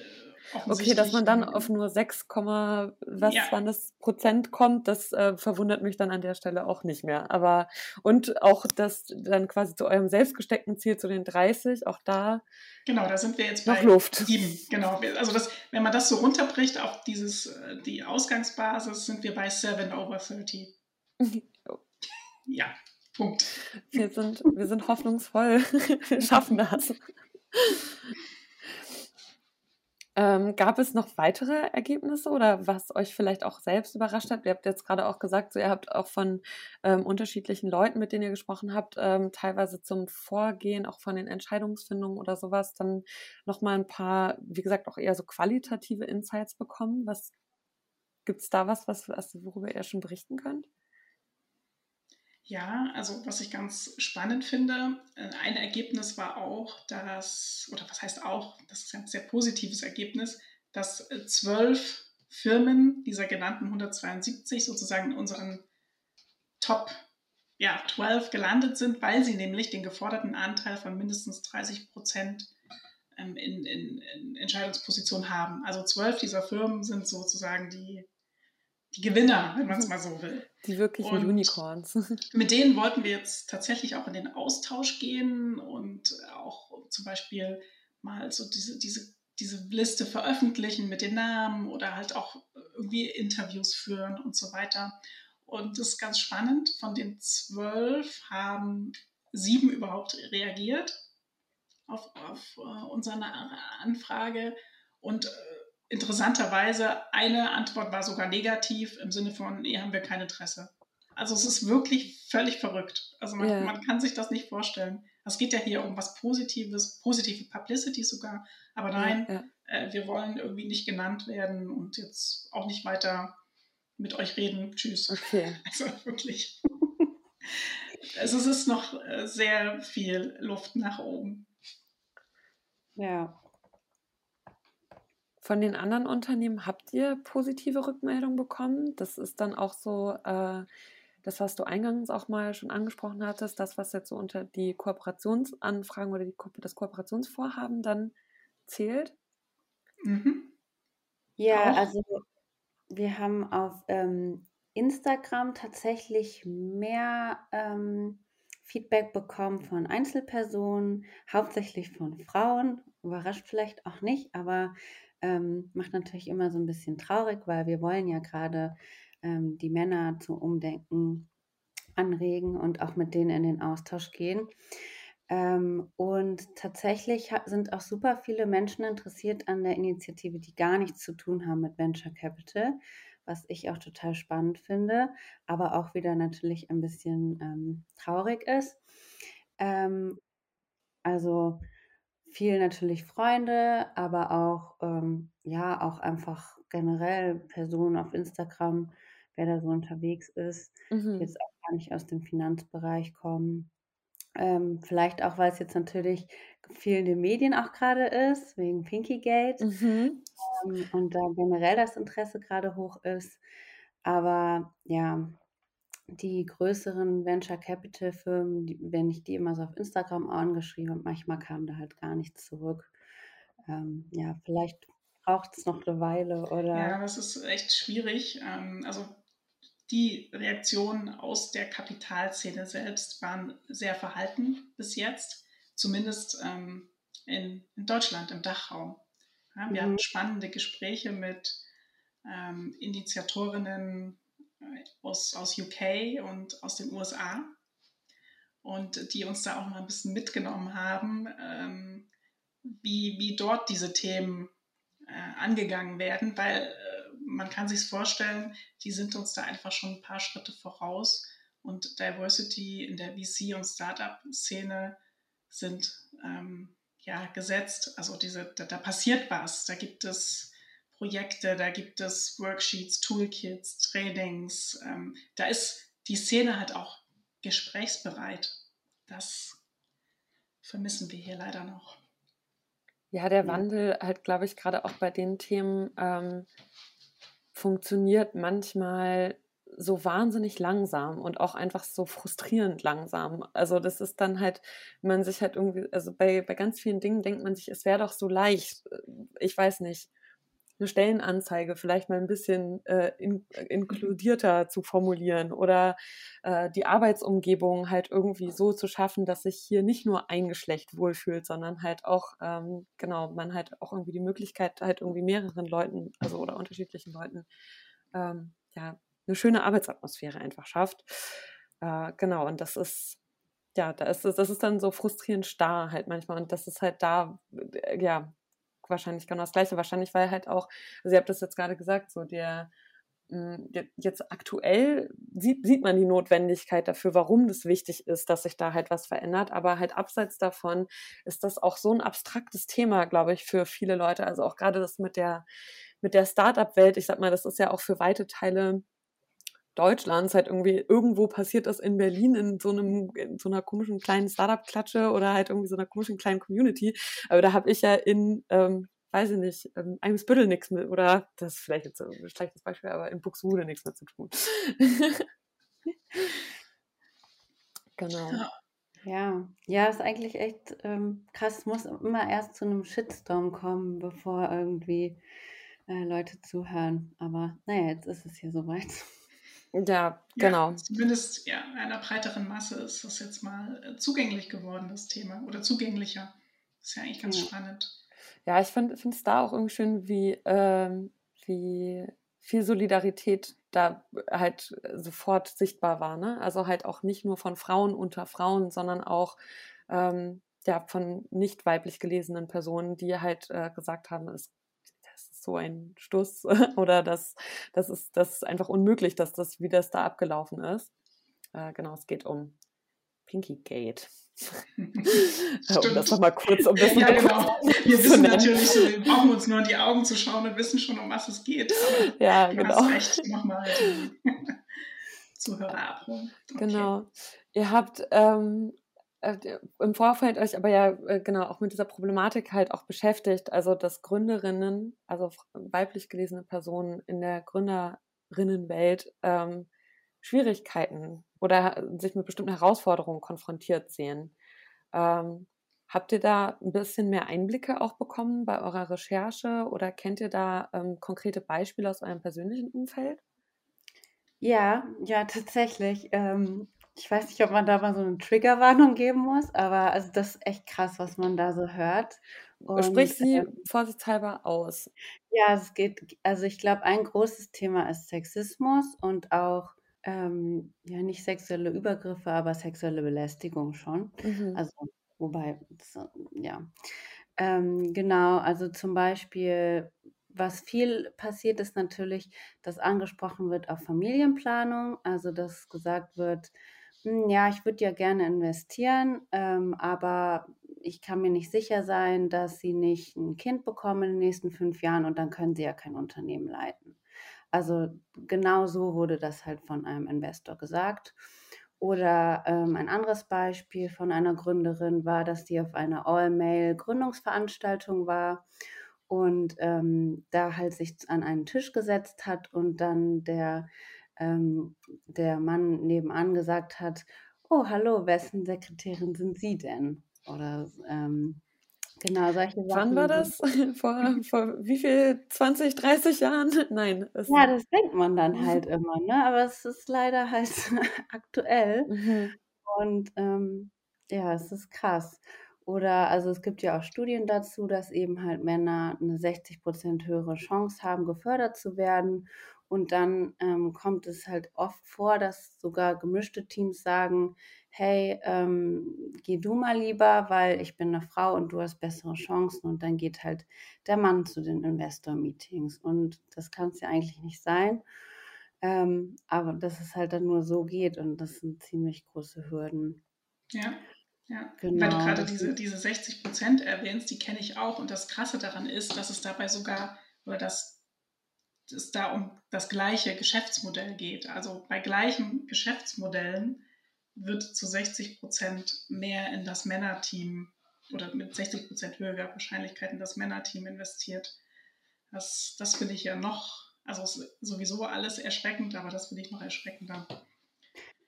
Okay, dass man dann auf nur 6, was ja. wann das Prozent kommt, das äh, verwundert mich dann an der Stelle auch nicht mehr. Aber und auch das dann quasi zu eurem selbstgesteckten Ziel zu den 30, auch da Genau, da sind wir jetzt bei Luft. 7. Genau, also das, wenn man das so runterbricht auf dieses äh, die Ausgangsbasis, sind wir bei 7 over 30. ja, Punkt. Wir sind wir sind hoffnungsvoll, wir schaffen das. Ähm, gab es noch weitere Ergebnisse oder was euch vielleicht auch selbst überrascht hat? Ihr habt jetzt gerade auch gesagt, so ihr habt auch von ähm, unterschiedlichen Leuten, mit denen ihr gesprochen habt, ähm, teilweise zum Vorgehen, auch von den Entscheidungsfindungen oder sowas, dann nochmal ein paar, wie gesagt, auch eher so qualitative Insights bekommen. Was gibt es da was, was, worüber ihr schon berichten könnt? Ja, also was ich ganz spannend finde, äh, ein Ergebnis war auch, dass, oder was heißt auch, das ist ein sehr positives Ergebnis, dass äh, zwölf Firmen dieser genannten 172 sozusagen in unseren Top ja, 12 gelandet sind, weil sie nämlich den geforderten Anteil von mindestens 30 Prozent ähm, in, in, in Entscheidungspositionen haben. Also zwölf dieser Firmen sind sozusagen die die Gewinner, wenn man es mal so will. Die wirklichen und Unicorns. Mit denen wollten wir jetzt tatsächlich auch in den Austausch gehen und auch zum Beispiel mal so diese, diese, diese Liste veröffentlichen mit den Namen oder halt auch irgendwie Interviews führen und so weiter. Und das ist ganz spannend. Von den zwölf haben sieben überhaupt reagiert auf, auf uh, unsere Anfrage und uh, interessanterweise eine Antwort war sogar negativ im Sinne von, nee, haben wir kein Interesse. Also es ist wirklich völlig verrückt. Also man, ja. man kann sich das nicht vorstellen. Es geht ja hier um was Positives, positive Publicity sogar. Aber nein, ja, ja. Äh, wir wollen irgendwie nicht genannt werden und jetzt auch nicht weiter mit euch reden. Tschüss. Okay. Also wirklich. also es ist noch äh, sehr viel Luft nach oben. Ja, von den anderen Unternehmen habt ihr positive Rückmeldungen bekommen? Das ist dann auch so äh, das, was du eingangs auch mal schon angesprochen hattest, das, was jetzt so unter die Kooperationsanfragen oder die, das Kooperationsvorhaben dann zählt? Mhm. Ja, auch. also wir haben auf ähm, Instagram tatsächlich mehr ähm, Feedback bekommen von Einzelpersonen, hauptsächlich von Frauen. Überrascht vielleicht auch nicht, aber ähm, macht natürlich immer so ein bisschen traurig, weil wir wollen ja gerade ähm, die Männer zum Umdenken anregen und auch mit denen in den Austausch gehen. Ähm, und tatsächlich sind auch super viele Menschen interessiert an der Initiative, die gar nichts zu tun haben mit Venture Capital, was ich auch total spannend finde, aber auch wieder natürlich ein bisschen ähm, traurig ist. Ähm, also viel natürlich Freunde, aber auch, ähm, ja, auch einfach generell Personen auf Instagram, wer da so unterwegs ist, mhm. die jetzt auch gar nicht aus dem Finanzbereich kommen. Ähm, vielleicht auch, weil es jetzt natürlich viel in den Medien auch gerade ist, wegen Pinkygate mhm. ähm, und da generell das Interesse gerade hoch ist. Aber ja, die größeren Venture Capital Firmen, die, wenn ich die immer so auf Instagram angeschrieben habe, manchmal kam da halt gar nichts zurück. Ähm, ja, vielleicht braucht es noch eine Weile oder. Ja, das ist echt schwierig. Ähm, also die Reaktionen aus der Kapitalszene selbst waren sehr verhalten bis jetzt, zumindest ähm, in, in, Deutschland, im Dachraum. Ja, wir mhm. haben spannende Gespräche mit ähm, Initiatorinnen aus, aus UK und aus den USA und die uns da auch mal ein bisschen mitgenommen haben, ähm, wie, wie dort diese Themen äh, angegangen werden, weil äh, man kann sich vorstellen, die sind uns da einfach schon ein paar Schritte voraus und Diversity in der VC- und Startup-Szene sind ähm, ja gesetzt. Also diese, da, da, passiert was. Da gibt es Projekte, da gibt es Worksheets, Toolkits, Trainings. Ähm, da ist die Szene halt auch gesprächsbereit. Das vermissen wir hier leider noch. Ja, der Wandel halt, glaube ich, gerade auch bei den Themen, ähm, funktioniert manchmal so wahnsinnig langsam und auch einfach so frustrierend langsam. Also das ist dann halt, man sich halt irgendwie, also bei, bei ganz vielen Dingen denkt man sich, es wäre doch so leicht, ich weiß nicht, eine Stellenanzeige vielleicht mal ein bisschen äh, in, inkludierter zu formulieren oder äh, die Arbeitsumgebung halt irgendwie so zu schaffen, dass sich hier nicht nur ein Geschlecht wohlfühlt, sondern halt auch, ähm, genau, man halt auch irgendwie die Möglichkeit halt irgendwie mehreren Leuten, also oder unterschiedlichen Leuten, ähm, ja, eine schöne Arbeitsatmosphäre einfach schafft. Äh, genau, und das ist, ja, da ist, das ist dann so frustrierend starr halt manchmal und das ist halt da, äh, ja, wahrscheinlich genau das Gleiche. Wahrscheinlich, weil halt auch, also ihr habt das jetzt gerade gesagt, so der, hm, jetzt aktuell sieht, sieht man die Notwendigkeit dafür, warum das wichtig ist, dass sich da halt was verändert. Aber halt abseits davon ist das auch so ein abstraktes Thema, glaube ich, für viele Leute. Also auch gerade das mit der, mit der Startup-Welt. Ich sag mal, das ist ja auch für weite Teile Deutschlands halt irgendwie irgendwo passiert das in Berlin in so einem in so einer komischen kleinen Startup-Klatsche oder halt irgendwie so einer komischen kleinen Community. Aber da habe ich ja in ähm, weiß ich nicht, ähm, Eimsbüttel nichts mit, oder das ist vielleicht jetzt ein schlechtes Beispiel, aber in Buxtehude nichts mehr zu tun. genau. Ja, ja, ist eigentlich echt ähm, krass. Muss immer erst zu einem Shitstorm kommen, bevor irgendwie äh, Leute zuhören. Aber naja, jetzt ist es hier soweit. Ja, genau. Ja, zumindest ja, einer breiteren Masse ist das jetzt mal äh, zugänglich geworden, das Thema. Oder zugänglicher. ist ja eigentlich ganz ja. spannend. Ja, ich finde es da auch irgendwie schön, wie, ähm, wie viel Solidarität da halt sofort sichtbar war. Ne? Also halt auch nicht nur von Frauen unter Frauen, sondern auch ähm, ja, von nicht weiblich gelesenen Personen, die halt äh, gesagt haben, es so ein Stuss oder das, das, ist, das ist einfach unmöglich, dass das, wie das da abgelaufen ist. Äh, genau, es geht um Pinky Gate. um das nochmal kurz um das Ja, genau. Wir wissen natürlich so, wir brauchen uns nur in die Augen zu schauen und wissen schon, um was es geht. Aber ja, du genau. hast recht, nochmal Zuhörer abholen. Okay. Genau. Ihr habt ähm, äh, im Vorfeld euch aber ja äh, genau auch mit dieser Problematik halt auch beschäftigt, also dass Gründerinnen, also weiblich gelesene Personen in der Gründerinnenwelt ähm, Schwierigkeiten oder sich mit bestimmten Herausforderungen konfrontiert sehen. Ähm, habt ihr da ein bisschen mehr Einblicke auch bekommen bei eurer Recherche oder kennt ihr da ähm, konkrete Beispiele aus eurem persönlichen Umfeld? Ja, ja, tatsächlich. Ähm, ich weiß nicht, ob man da mal so eine Triggerwarnung geben muss, aber also das ist echt krass, was man da so hört. Und, Sprich sie äh, vorsichtshalber aus. Ja, es geht, also ich glaube, ein großes Thema ist Sexismus und auch ähm, ja nicht sexuelle Übergriffe, aber sexuelle Belästigung schon. Mhm. Also wobei, ja. Ähm, genau, also zum Beispiel, was viel passiert, ist natürlich, dass angesprochen wird auf Familienplanung, also dass gesagt wird, ja, ich würde ja gerne investieren, ähm, aber ich kann mir nicht sicher sein, dass sie nicht ein Kind bekommen in den nächsten fünf Jahren und dann können sie ja kein Unternehmen leiten. Also genau so wurde das halt von einem Investor gesagt. Oder ähm, ein anderes Beispiel von einer Gründerin war, dass die auf einer All-Mail-Gründungsveranstaltung war und ähm, da halt sich an einen Tisch gesetzt hat und dann der, ähm, der Mann nebenan gesagt hat, oh hallo, wessen Sekretärin sind Sie denn? Oder ähm, Genau, solche Sachen. Wann war das? vor, vor wie viel? 20, 30 Jahren? Nein. ja, das denkt man dann halt immer, ne? Aber es ist leider halt aktuell. Mhm. Und ähm, ja, es ist krass. Oder also es gibt ja auch Studien dazu, dass eben halt Männer eine 60 Prozent höhere Chance haben, gefördert zu werden. Und dann ähm, kommt es halt oft vor, dass sogar gemischte Teams sagen, hey, ähm, geh du mal lieber, weil ich bin eine Frau und du hast bessere Chancen. Und dann geht halt der Mann zu den Investor-Meetings. Und das kann es ja eigentlich nicht sein. Ähm, aber dass es halt dann nur so geht und das sind ziemlich große Hürden. Ja, ja. Genau. Weil du gerade diese, diese 60 Prozent erwähnst, die kenne ich auch. Und das Krasse daran ist, dass es dabei sogar, oder dass es da um das gleiche Geschäftsmodell geht. Also bei gleichen Geschäftsmodellen wird zu 60 Prozent mehr in das Männerteam oder mit 60 Prozent höherer Wahrscheinlichkeit in das Männerteam investiert. Das, das finde ich ja noch, also sowieso alles erschreckend, aber das finde ich noch erschreckender.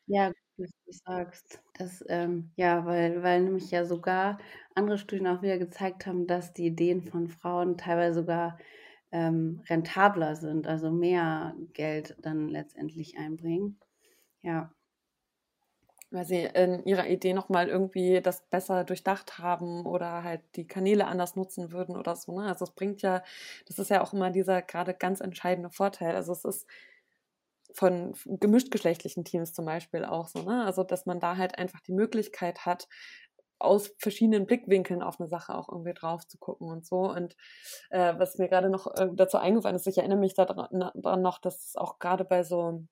Ja, wie du sagst. Das, ähm, ja, weil, weil nämlich ja sogar andere Studien auch wieder gezeigt haben, dass die Ideen von Frauen teilweise sogar ähm, rentabler sind, also mehr Geld dann letztendlich einbringen. Ja weil sie in ihrer Idee nochmal irgendwie das besser durchdacht haben oder halt die Kanäle anders nutzen würden oder so. Ne? Also es bringt ja, das ist ja auch immer dieser gerade ganz entscheidende Vorteil. Also es ist von gemischtgeschlechtlichen Teams zum Beispiel auch so, ne? Also dass man da halt einfach die Möglichkeit hat, aus verschiedenen Blickwinkeln auf eine Sache auch irgendwie drauf zu gucken und so. Und äh, was mir gerade noch äh, dazu eingefallen ist, ich erinnere mich daran noch, dass auch gerade bei so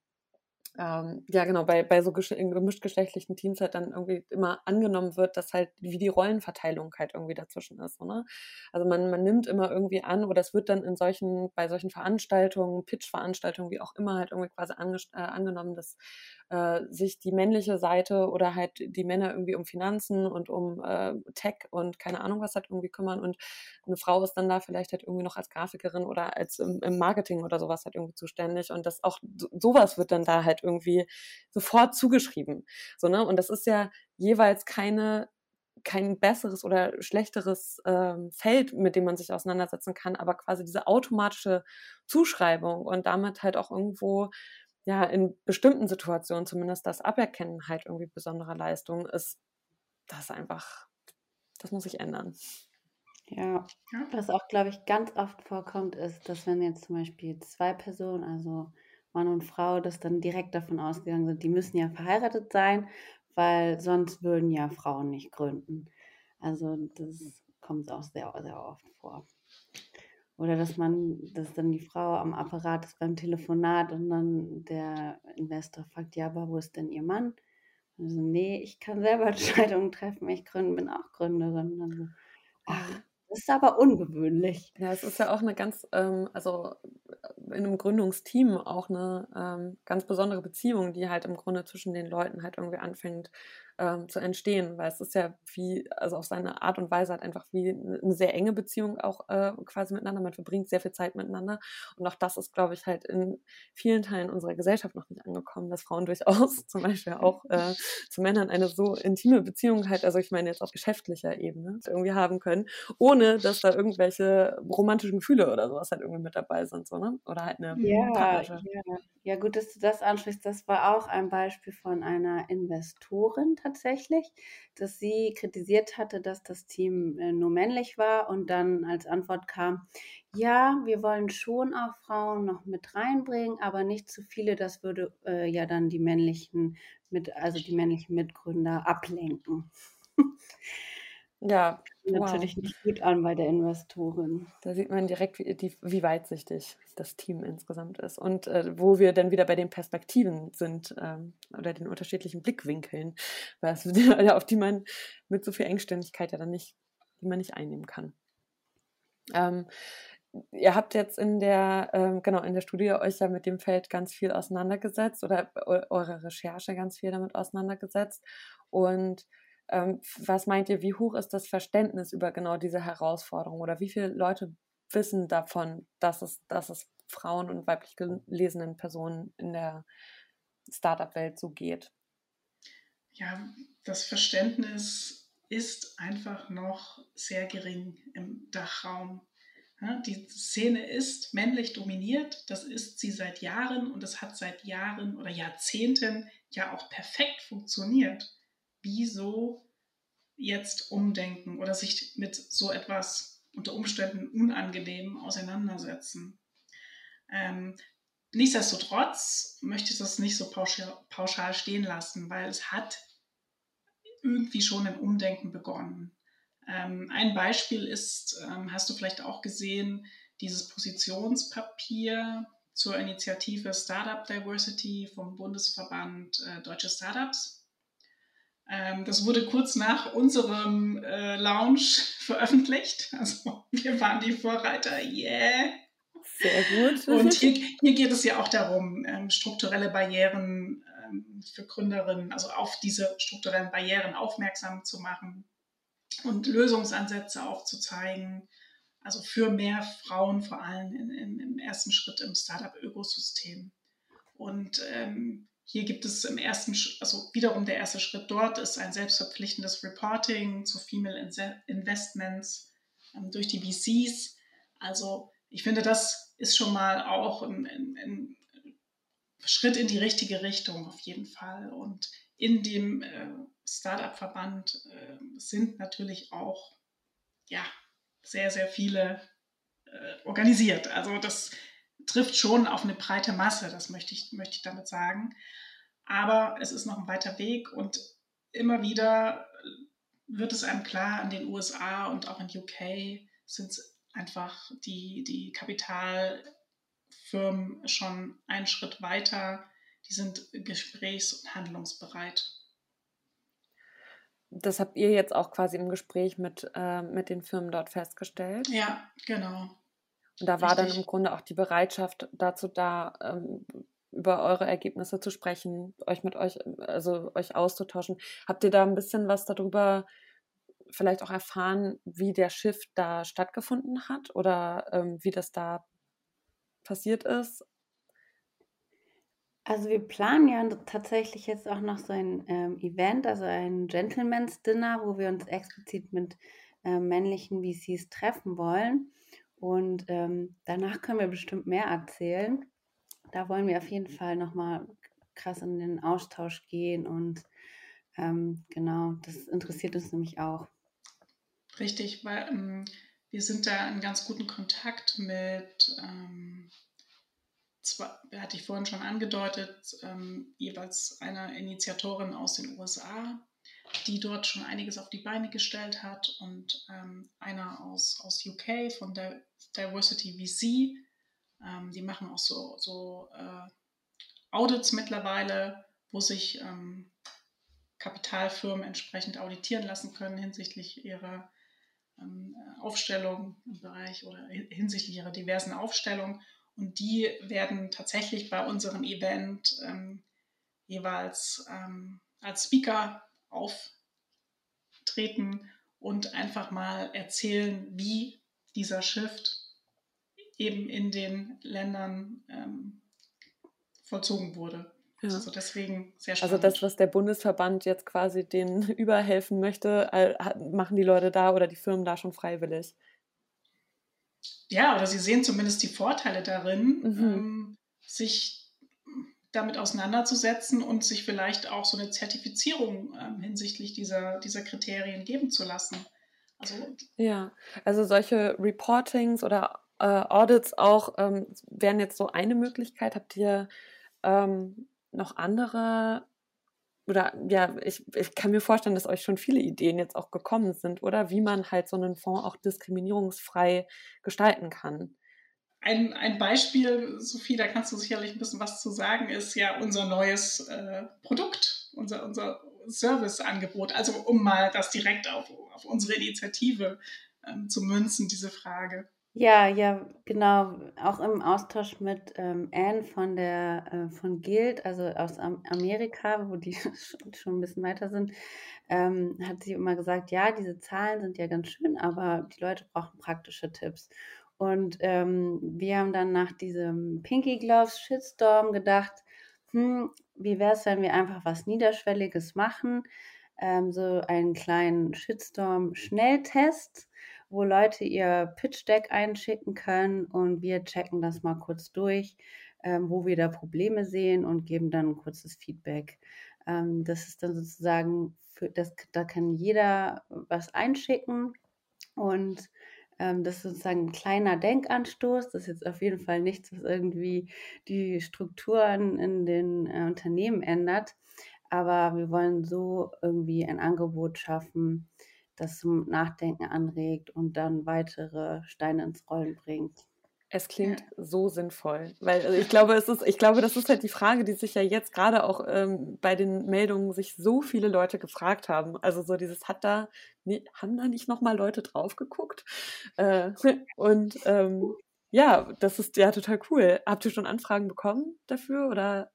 ähm, ja genau, bei, bei so gemischtgeschlechtlichen Teams halt dann irgendwie immer angenommen wird, dass halt wie die Rollenverteilung halt irgendwie dazwischen ist. Ne? Also man, man nimmt immer irgendwie an oder es wird dann in solchen, bei solchen Veranstaltungen, Pitch-Veranstaltungen, wie auch immer, halt irgendwie quasi ange, äh, angenommen, dass äh, sich die männliche Seite oder halt die Männer irgendwie um Finanzen und um äh, Tech und keine Ahnung was halt irgendwie kümmern und eine Frau ist dann da vielleicht halt irgendwie noch als Grafikerin oder als im, im Marketing oder sowas halt irgendwie zuständig und das auch sowas wird dann da halt irgendwie sofort zugeschrieben. So, ne? Und das ist ja jeweils keine kein besseres oder schlechteres ähm, Feld, mit dem man sich auseinandersetzen kann, aber quasi diese automatische Zuschreibung und damit halt auch irgendwo ja in bestimmten Situationen zumindest das Aberkennen halt irgendwie besonderer Leistung ist, das einfach, das muss sich ändern. Ja, was auch, glaube ich, ganz oft vorkommt, ist, dass wenn jetzt zum Beispiel zwei Personen, also Mann und Frau, das dann direkt davon ausgegangen sind, die müssen ja verheiratet sein, weil sonst würden ja Frauen nicht gründen. Also das kommt auch sehr, sehr oft vor. Oder dass man, dass dann die Frau am Apparat ist beim Telefonat und dann der Investor fragt, ja, aber wo ist denn Ihr Mann? Und so, nee, ich kann selber Entscheidungen treffen, ich gründe, bin auch Gründerin. Also, ach, das ist aber ungewöhnlich. Ja, es ist ja auch eine ganz, ähm, also in einem Gründungsteam auch eine ähm, ganz besondere Beziehung, die halt im Grunde zwischen den Leuten halt irgendwie anfängt ähm, zu entstehen, weil es ist ja wie, also auf seine Art und Weise halt einfach wie eine sehr enge Beziehung auch äh, quasi miteinander. Man verbringt sehr viel Zeit miteinander. Und auch das ist, glaube ich, halt in vielen Teilen unserer Gesellschaft noch nicht angekommen, dass Frauen durchaus zum Beispiel auch äh, zu Männern eine so intime Beziehung halt, also ich meine jetzt auf geschäftlicher Ebene, irgendwie haben können, ohne dass da irgendwelche romantischen Gefühle oder sowas halt irgendwie mit dabei sind, so, ne? Oder halt eine ja, ja. ja, gut, dass du das ansprichst. Das war auch ein Beispiel von einer Investorin tatsächlich tatsächlich, dass sie kritisiert hatte, dass das Team äh, nur männlich war und dann als Antwort kam, ja, wir wollen schon auch Frauen noch mit reinbringen, aber nicht zu viele, das würde äh, ja dann die männlichen mit, also die männlichen Mitgründer ablenken. Ja, natürlich wow. nicht gut an bei der Investorin. Da sieht man direkt, wie, die, wie weitsichtig das Team insgesamt ist und äh, wo wir dann wieder bei den Perspektiven sind ähm, oder den unterschiedlichen Blickwinkeln, was, auf die man mit so viel Engständigkeit ja dann nicht, die man nicht einnehmen kann. Ähm, ihr habt jetzt in der, ähm, genau, in der Studie euch ja mit dem Feld ganz viel auseinandergesetzt oder eure Recherche ganz viel damit auseinandergesetzt. Und was meint ihr, wie hoch ist das Verständnis über genau diese Herausforderung oder wie viele Leute wissen davon, dass es, dass es Frauen und weiblich gelesenen Personen in der Startup-Welt so geht? Ja, das Verständnis ist einfach noch sehr gering im Dachraum. Die Szene ist männlich dominiert, das ist sie seit Jahren und es hat seit Jahren oder Jahrzehnten ja auch perfekt funktioniert. Wieso jetzt umdenken oder sich mit so etwas unter Umständen unangenehm auseinandersetzen? Ähm, nichtsdestotrotz möchte ich das nicht so pauschal, stehen lassen, weil es hat irgendwie schon ein Umdenken begonnen. Ähm, ein Beispiel ist, ähm, hast du vielleicht auch gesehen, dieses Positionspapier zur Initiative Startup Diversity vom Bundesverband äh, Deutsche Startups. Ähm, das wurde kurz nach unserem äh, Launch veröffentlicht. Also wir waren die Vorreiter. Yeah! Sehr gut. Und hier, hier geht es ja auch darum, ähm, strukturelle Barrieren ähm, für Gründerinnen, also auf diese strukturellen Barrieren aufmerksam zu machen und Lösungsansätze aufzuzeigen. Also für mehr Frauen, vor allem in, in, im ersten Schritt im Startup-Ökosystem. Und ähm, hier gibt es im ersten, also wiederum der erste Schritt dort ist ein selbstverpflichtendes Reporting zu Female Investments ähm, durch die VCs. Also ich finde, das ist schon mal auch ein, Schritt in die richtige Richtung auf jeden Fall. Und in dem äh, Startup-Verband äh, sind natürlich auch ja, sehr, sehr viele äh, organisiert. Also das trifft schon auf eine breite Masse, das möchte ich, möchte ich damit sagen. Aber es ist noch ein weiter Weg und immer wieder wird es einem klar, in den USA und auch in UK sind einfach die, die Kapitalfirmen schon einen Schritt weiter. Die sind gesprächs- und handlungsbereit das habt ihr jetzt auch quasi im Gespräch mit, äh, mit den Firmen dort festgestellt. Ja, genau. Und da war Richtig. dann im Grunde auch die Bereitschaft dazu da, ähm, über eure Ergebnisse zu sprechen, euch mit euch, also euch auszutauschen. Habt ihr da ein bisschen was darüber vielleicht auch erfahren, wie der Shift da stattgefunden hat oder ähm, wie das da passiert ist? Also wir planen ja tatsächlich jetzt auch noch so ein ähm, Event, also ein Gentleman's Dinner, wo wir uns explizit mit äh, männlichen VCs treffen wollen. Und ähm, danach können wir bestimmt mehr erzählen. Da wollen wir auf jeden Fall nochmal krass in den Austausch gehen und ähm, genau, das interessiert uns nämlich auch. Richtig, weil ähm, wir sind da in ganz guten Kontakt mit ähm, zwar, hatte ich vorhin schon angedeutet, ähm, jeweils einer Initiatorin aus den USA, die dort schon einiges auf die Beine gestellt hat und ähm, einer aus, aus UK von der Diversity VC. Ähm, die machen auch so, so äh, Audits mittlerweile, wo sich ähm, Kapitalfirmen entsprechend auditieren lassen können hinsichtlich ihrer ähm, Aufstellung im Bereich oder hinsichtlich ihrer diversen Aufstellung. Und die werden tatsächlich bei unserem Event ähm, jeweils ähm, als Speaker auftreten und einfach mal erzählen, wie dieser Shift eben in den Ländern ähm, vollzogen wurde. Ja. Also deswegen sehr spannend. Also das, was der Bundesverband jetzt quasi denen überhelfen möchte, machen die Leute da oder die Firmen da schon freiwillig ja, oder sie sehen zumindest die Vorteile darin, mhm. ähm, sich damit auseinanderzusetzen und sich vielleicht auch so eine Zertifizierung ähm, hinsichtlich dieser, dieser Kriterien geben zu lassen. Also, ja, also solche Reportings oder äh, Audits auch ähm, wären jetzt so eine Möglichkeit. Habt ihr ähm, noch andere oder ja, ich, ich kann mir vorstellen, dass euch schon viele Ideen jetzt auch gekommen sind, oder wie man halt so einen Fonds auch diskriminierungsfrei gestalten kann. Ein, ein Beispiel, Sophie, da kannst du sicherlich ein bisschen was zu sagen, ist ja unser neues äh, Produkt, unser, unser Serviceangebot. Also um mal das direkt auf, auf unsere Initiative ähm, zu münzen, diese Frage. Ja, ja, genau. Auch im Austausch mit ähm, Anne von der äh, von Guild, also aus Am Amerika, wo die schon, ein bisschen weiter sind, ähm, hat sie immer gesagt, ja, diese Zahlen sind ja ganz schön, aber die Leute brauchen praktische Tipps. Und ähm, wir haben dann nach diesem Pinky Gloves Shitstorm gedacht, hm, wie wäre es, wenn wir einfach was Niederschwelliges machen, ähm, so einen kleinen Shitstorm-Schnelltest wo Leute ihr Pitch-Deck einschicken können und wir checken das mal kurz durch, ähm, wo wir da Probleme sehen und geben dann ein kurzes Feedback. Ähm, das ist dann sozusagen, für das, da kann jeder was einschicken und ähm, das ist sozusagen ein kleiner Denkanstoß. Das ist jetzt auf jeden Fall nichts, was irgendwie die Strukturen in den äh, Unternehmen ändert. Aber wir wollen so irgendwie ein Angebot schaffen, das zum Nachdenken anregt und dann weitere Steine ins Rollen bringt. Es klingt so sinnvoll, weil also ich glaube, es ist, ich glaube, das ist halt die Frage, die sich ja jetzt gerade auch ähm, bei den Meldungen sich so viele Leute gefragt haben. Also so dieses hat da, nee, haben da nicht noch mal Leute drauf geguckt? Äh, und ähm, ja, das ist ja total cool. Habt ihr schon Anfragen bekommen dafür oder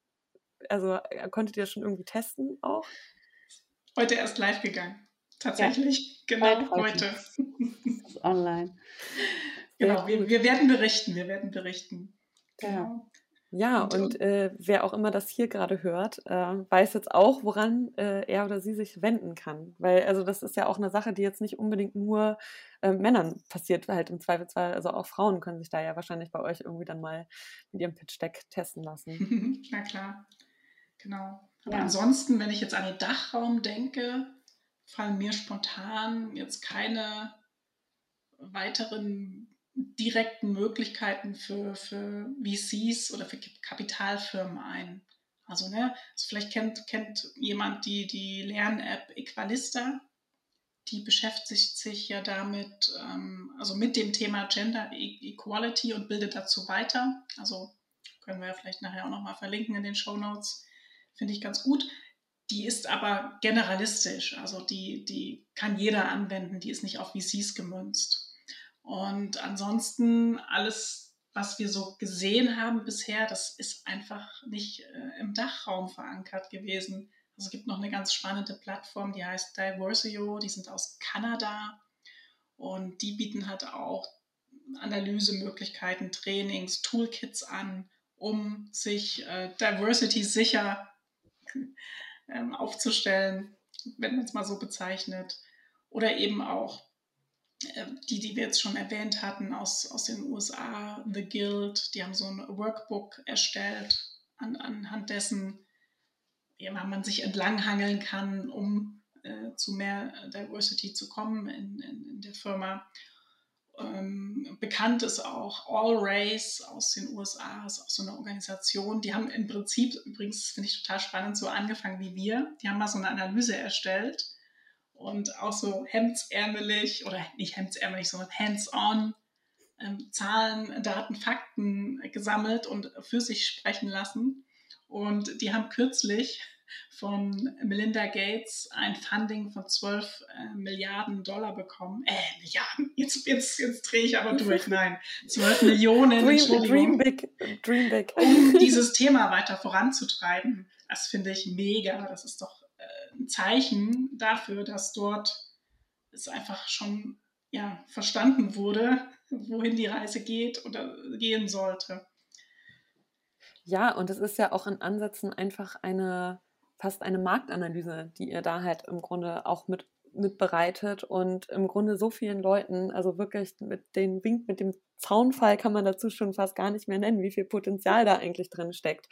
also äh, konntet ihr schon irgendwie testen auch? Heute erst live gegangen. Tatsächlich, ja, genau heute. online. Genau, wir, wir, werden berichten, wir werden berichten. Genau. Ja, und, und äh, wer auch immer das hier gerade hört, äh, weiß jetzt auch, woran äh, er oder sie sich wenden kann. Weil, also das ist ja auch eine Sache, die jetzt nicht unbedingt nur äh, Männern passiert, halt im Zweifelsfall. Also auch Frauen können sich da ja wahrscheinlich bei euch irgendwie dann mal mit ihrem Pitch-Deck testen lassen. Na klar, genau. Aber ja. ansonsten, wenn ich jetzt an den Dachraum denke, fallen mir spontan jetzt keine weiteren direkten Möglichkeiten für, für VCs oder für Kapitalfirmen ein. Also, ne, also vielleicht kennt, kennt jemand die, die Lern-App Equalista. Die beschäftigt sich ja damit, ähm, also mit dem Thema Gender e-, Equality und bildet dazu weiter. Also können wir ja vielleicht nachher auch nochmal verlinken in den Show Notes. Finde ich ganz gut. Die ist aber generalistisch, also die, die kann jeder anwenden, die ist nicht auf VCs gemünzt. Und ansonsten alles, was wir so gesehen haben bisher, das ist einfach nicht äh, im Dachraum verankert gewesen. Also es gibt noch eine ganz spannende Plattform, die heißt Diversio, die sind aus Kanada und die bieten halt auch Analysemöglichkeiten, Trainings, Toolkits an, um sich äh, Diversity sicher ähm, aufzustellen, wenn man es mal so bezeichnet. Oder eben auch die, die wir jetzt schon erwähnt hatten aus, aus den USA, The Guild, die haben so ein Workbook erstellt, an, anhand dessen ja, man sich entlanghangeln kann, um äh, zu mehr Diversity zu kommen in, in, in der Firma. Ähm, bekannt ist auch All Race aus den USA, ist auch so eine Organisation. Die haben im Prinzip, übrigens finde ich total spannend, so angefangen wie wir. Die haben mal so eine Analyse erstellt und auch so hemdsärmelig oder nicht hemdsärmelig, sondern hands-on ähm, Zahlen, Daten, Fakten gesammelt und für sich sprechen lassen. Und die haben kürzlich von Melinda Gates ein Funding von 12 äh, Milliarden Dollar bekommen. Äh, Milliarden, jetzt, jetzt, jetzt drehe ich aber durch. Nein, 12 Millionen, dream, dream big, dream big. um dieses Thema weiter voranzutreiben. Das finde ich mega. Das ist doch ein Zeichen dafür, dass dort es einfach schon ja, verstanden wurde, wohin die Reise geht oder gehen sollte. Ja, und es ist ja auch in Ansätzen einfach eine fast eine Marktanalyse, die ihr da halt im Grunde auch mit mitbereitet und im Grunde so vielen Leuten, also wirklich mit dem Wink, mit dem Zaunfall kann man dazu schon fast gar nicht mehr nennen, wie viel Potenzial da eigentlich drin steckt.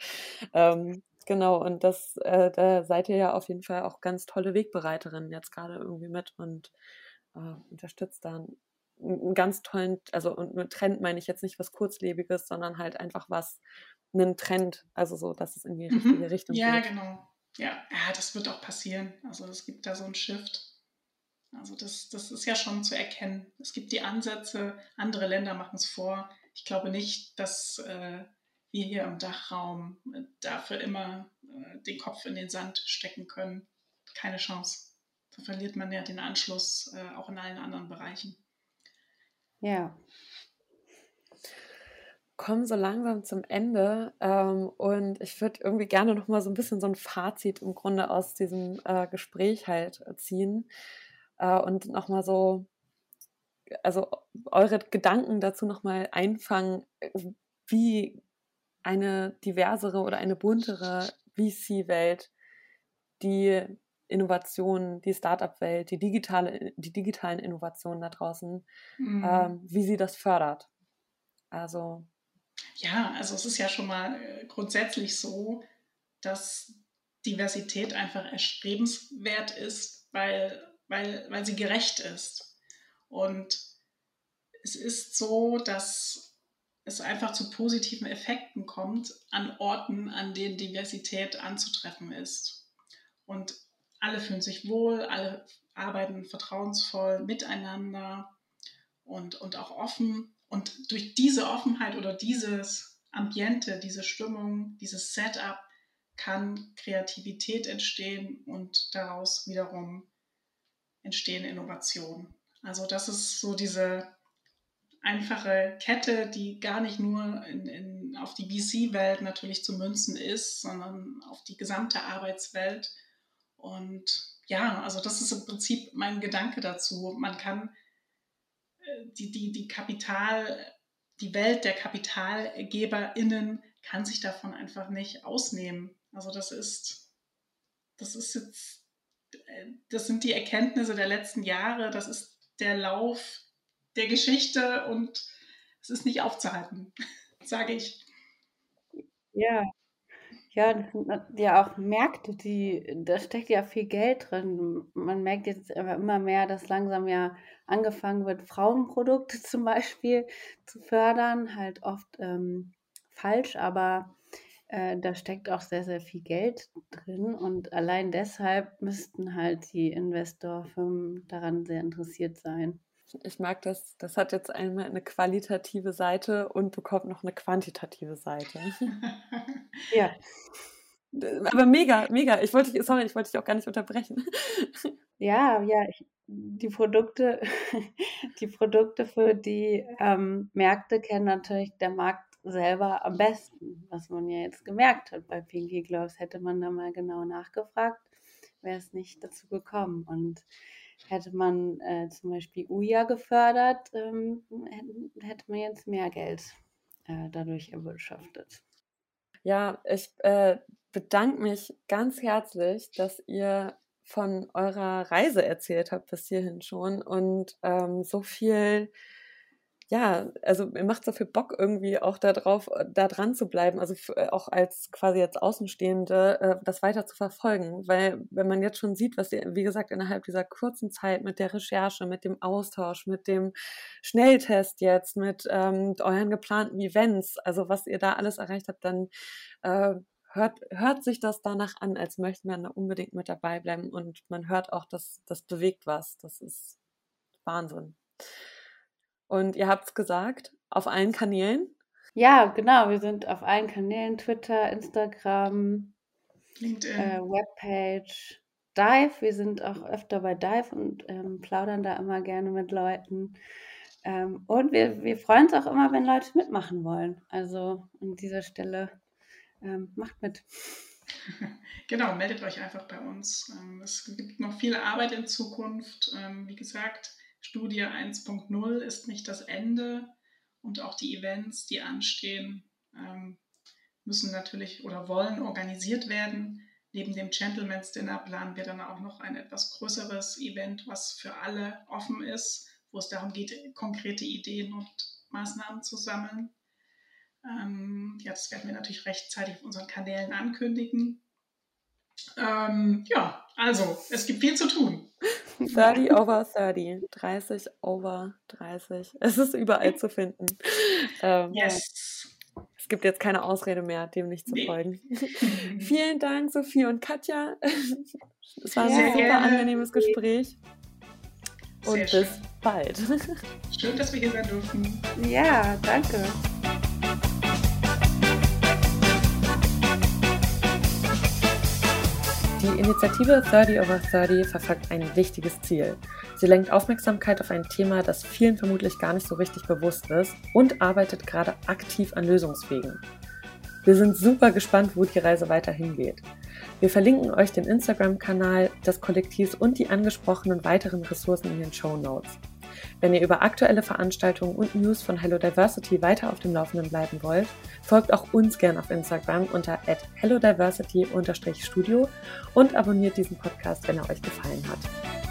Ähm, genau, und das, äh, da seid ihr ja auf jeden Fall auch ganz tolle Wegbereiterinnen jetzt gerade irgendwie mit und äh, unterstützt da einen ganz tollen, also und mit Trend meine ich jetzt nicht was Kurzlebiges, sondern halt einfach was, einen Trend, also so, dass es in die mhm. richtige Richtung ja, geht. Ja, genau ja, ja, das wird auch passieren. Also es gibt da so einen Shift. Also das, das ist ja schon zu erkennen. Es gibt die Ansätze, andere Länder machen es vor. Ich glaube nicht, dass äh, wir hier im Dachraum äh, dafür immer äh, den Kopf in den Sand stecken können. Keine Chance. Da verliert man ja den Anschluss äh, auch in allen anderen Bereichen. Ja. Kommen so langsam zum Ende ähm, und ich würde irgendwie gerne noch mal so ein bisschen so ein Fazit im Grunde aus diesem Gespräch halt ziehen und noch mal so also eure Gedanken dazu noch mal einfangen, wie eine diversere oder eine buntere VC-Welt die Innovationen, die Startup-Welt, die, digitale, die digitalen Innovationen da draußen, mhm. ähm, wie sie das fördert. Also. Ja, also es ist ja schon mal äh, grundsätzlich so, dass Diversität einfach erstrebenswert ist, weil, weil, weil sie gerecht ist. Und es ist so, dass es einfach zu positiven Effekten kommt an Orten, an denen Diversität anzutreffen ist. Und alle fühlen sich wohl, alle arbeiten vertrauensvoll miteinander und, und auch offen. Und durch diese Offenheit oder dieses Ambiente, diese Stimmung, dieses Setup kann Kreativität entstehen und daraus wiederum entstehen Innovationen. Also das ist so diese einfache Kette, die gar nicht nur in, in, auf die VC-Welt natürlich zu münzen ist, sondern auf die gesamte Arbeitswelt. Und ja, also das ist im Prinzip mein Gedanke dazu. Man kann äh, die, die, die Kapital, die Welt der KapitalgeberInnen kann sich davon einfach nicht ausnehmen. Also das ist, das ist jetzt, äh, das sind die Erkenntnisse der letzten Jahre, das ist der Lauf der Geschichte und es ist nicht aufzuhalten, sage ich. Ja. Ja, ja auch Märkte, die, da steckt ja viel Geld drin. Man merkt jetzt immer mehr, dass langsam ja angefangen wird, Frauenprodukte zum Beispiel zu fördern. Halt oft ähm, falsch, aber äh, da steckt auch sehr, sehr viel Geld drin. Und allein deshalb müssten halt die Investorfirmen daran sehr interessiert sein ich mag das, das hat jetzt einmal eine qualitative Seite und bekommt noch eine quantitative Seite. ja. Aber mega, mega. Ich wollte, sorry, ich wollte dich auch gar nicht unterbrechen. Ja, ja, ich, die Produkte, die Produkte für die ähm, Märkte kennen natürlich der Markt selber am besten, was man ja jetzt gemerkt hat. Bei Pinky Gloves hätte man da mal genau nachgefragt, wäre es nicht dazu gekommen. Und Hätte man äh, zum Beispiel UJA gefördert, ähm, hätte man jetzt mehr Geld äh, dadurch erwirtschaftet. Ja, ich äh, bedanke mich ganz herzlich, dass ihr von eurer Reise erzählt habt bis hierhin schon und ähm, so viel ja, also mir macht so viel Bock irgendwie auch darauf, äh, da dran zu bleiben, also äh, auch als quasi jetzt Außenstehende äh, das weiter zu verfolgen, weil wenn man jetzt schon sieht, was ihr, wie gesagt, innerhalb dieser kurzen Zeit mit der Recherche, mit dem Austausch, mit dem Schnelltest jetzt, mit ähm, euren geplanten Events, also was ihr da alles erreicht habt, dann äh, hört, hört sich das danach an, als möchte man da unbedingt mit dabei bleiben und man hört auch, dass das bewegt was. Das ist Wahnsinn. Und ihr habt es gesagt, auf allen Kanälen? Ja, genau. Wir sind auf allen Kanälen, Twitter, Instagram, LinkedIn, äh, Webpage, Dive. Wir sind auch öfter bei Dive und ähm, plaudern da immer gerne mit Leuten. Ähm, und wir, wir freuen uns auch immer, wenn Leute mitmachen wollen. Also an dieser Stelle ähm, macht mit. Genau, meldet euch einfach bei uns. Ähm, es gibt noch viel Arbeit in Zukunft. Ähm, wie gesagt, Studie 1.0 ist nicht das Ende und auch die Events, die anstehen, ähm, müssen natürlich oder wollen organisiert werden. Neben dem Gentleman's Dinner planen wir dann auch noch ein etwas größeres Event, was für alle offen ist, wo es darum geht, konkrete Ideen und Maßnahmen zu sammeln. Ähm, ja, das werden wir natürlich rechtzeitig auf unseren Kanälen ankündigen. Ähm, ja, also, es gibt viel zu tun. 30 over 30. 30 over 30. Es ist überall zu finden. Ähm, yes. Es gibt jetzt keine Ausrede mehr, dem nicht zu nee. folgen. Vielen Dank, Sophie und Katja. Es war ein super gerne. angenehmes Gespräch. Und Sehr bis schön. bald. Schön, dass wir hier sein durften. Ja, danke. Initiative 30 over 30 verfolgt ein wichtiges Ziel. Sie lenkt Aufmerksamkeit auf ein Thema, das vielen vermutlich gar nicht so richtig bewusst ist und arbeitet gerade aktiv an Lösungswegen. Wir sind super gespannt, wo die Reise weiterhin geht. Wir verlinken euch den Instagram-Kanal des Kollektivs und die angesprochenen weiteren Ressourcen in den Show Notes. Wenn ihr über aktuelle Veranstaltungen und News von Hello Diversity weiter auf dem Laufenden bleiben wollt, folgt auch uns gern auf Instagram unter hellodiversity-studio und abonniert diesen Podcast, wenn er euch gefallen hat.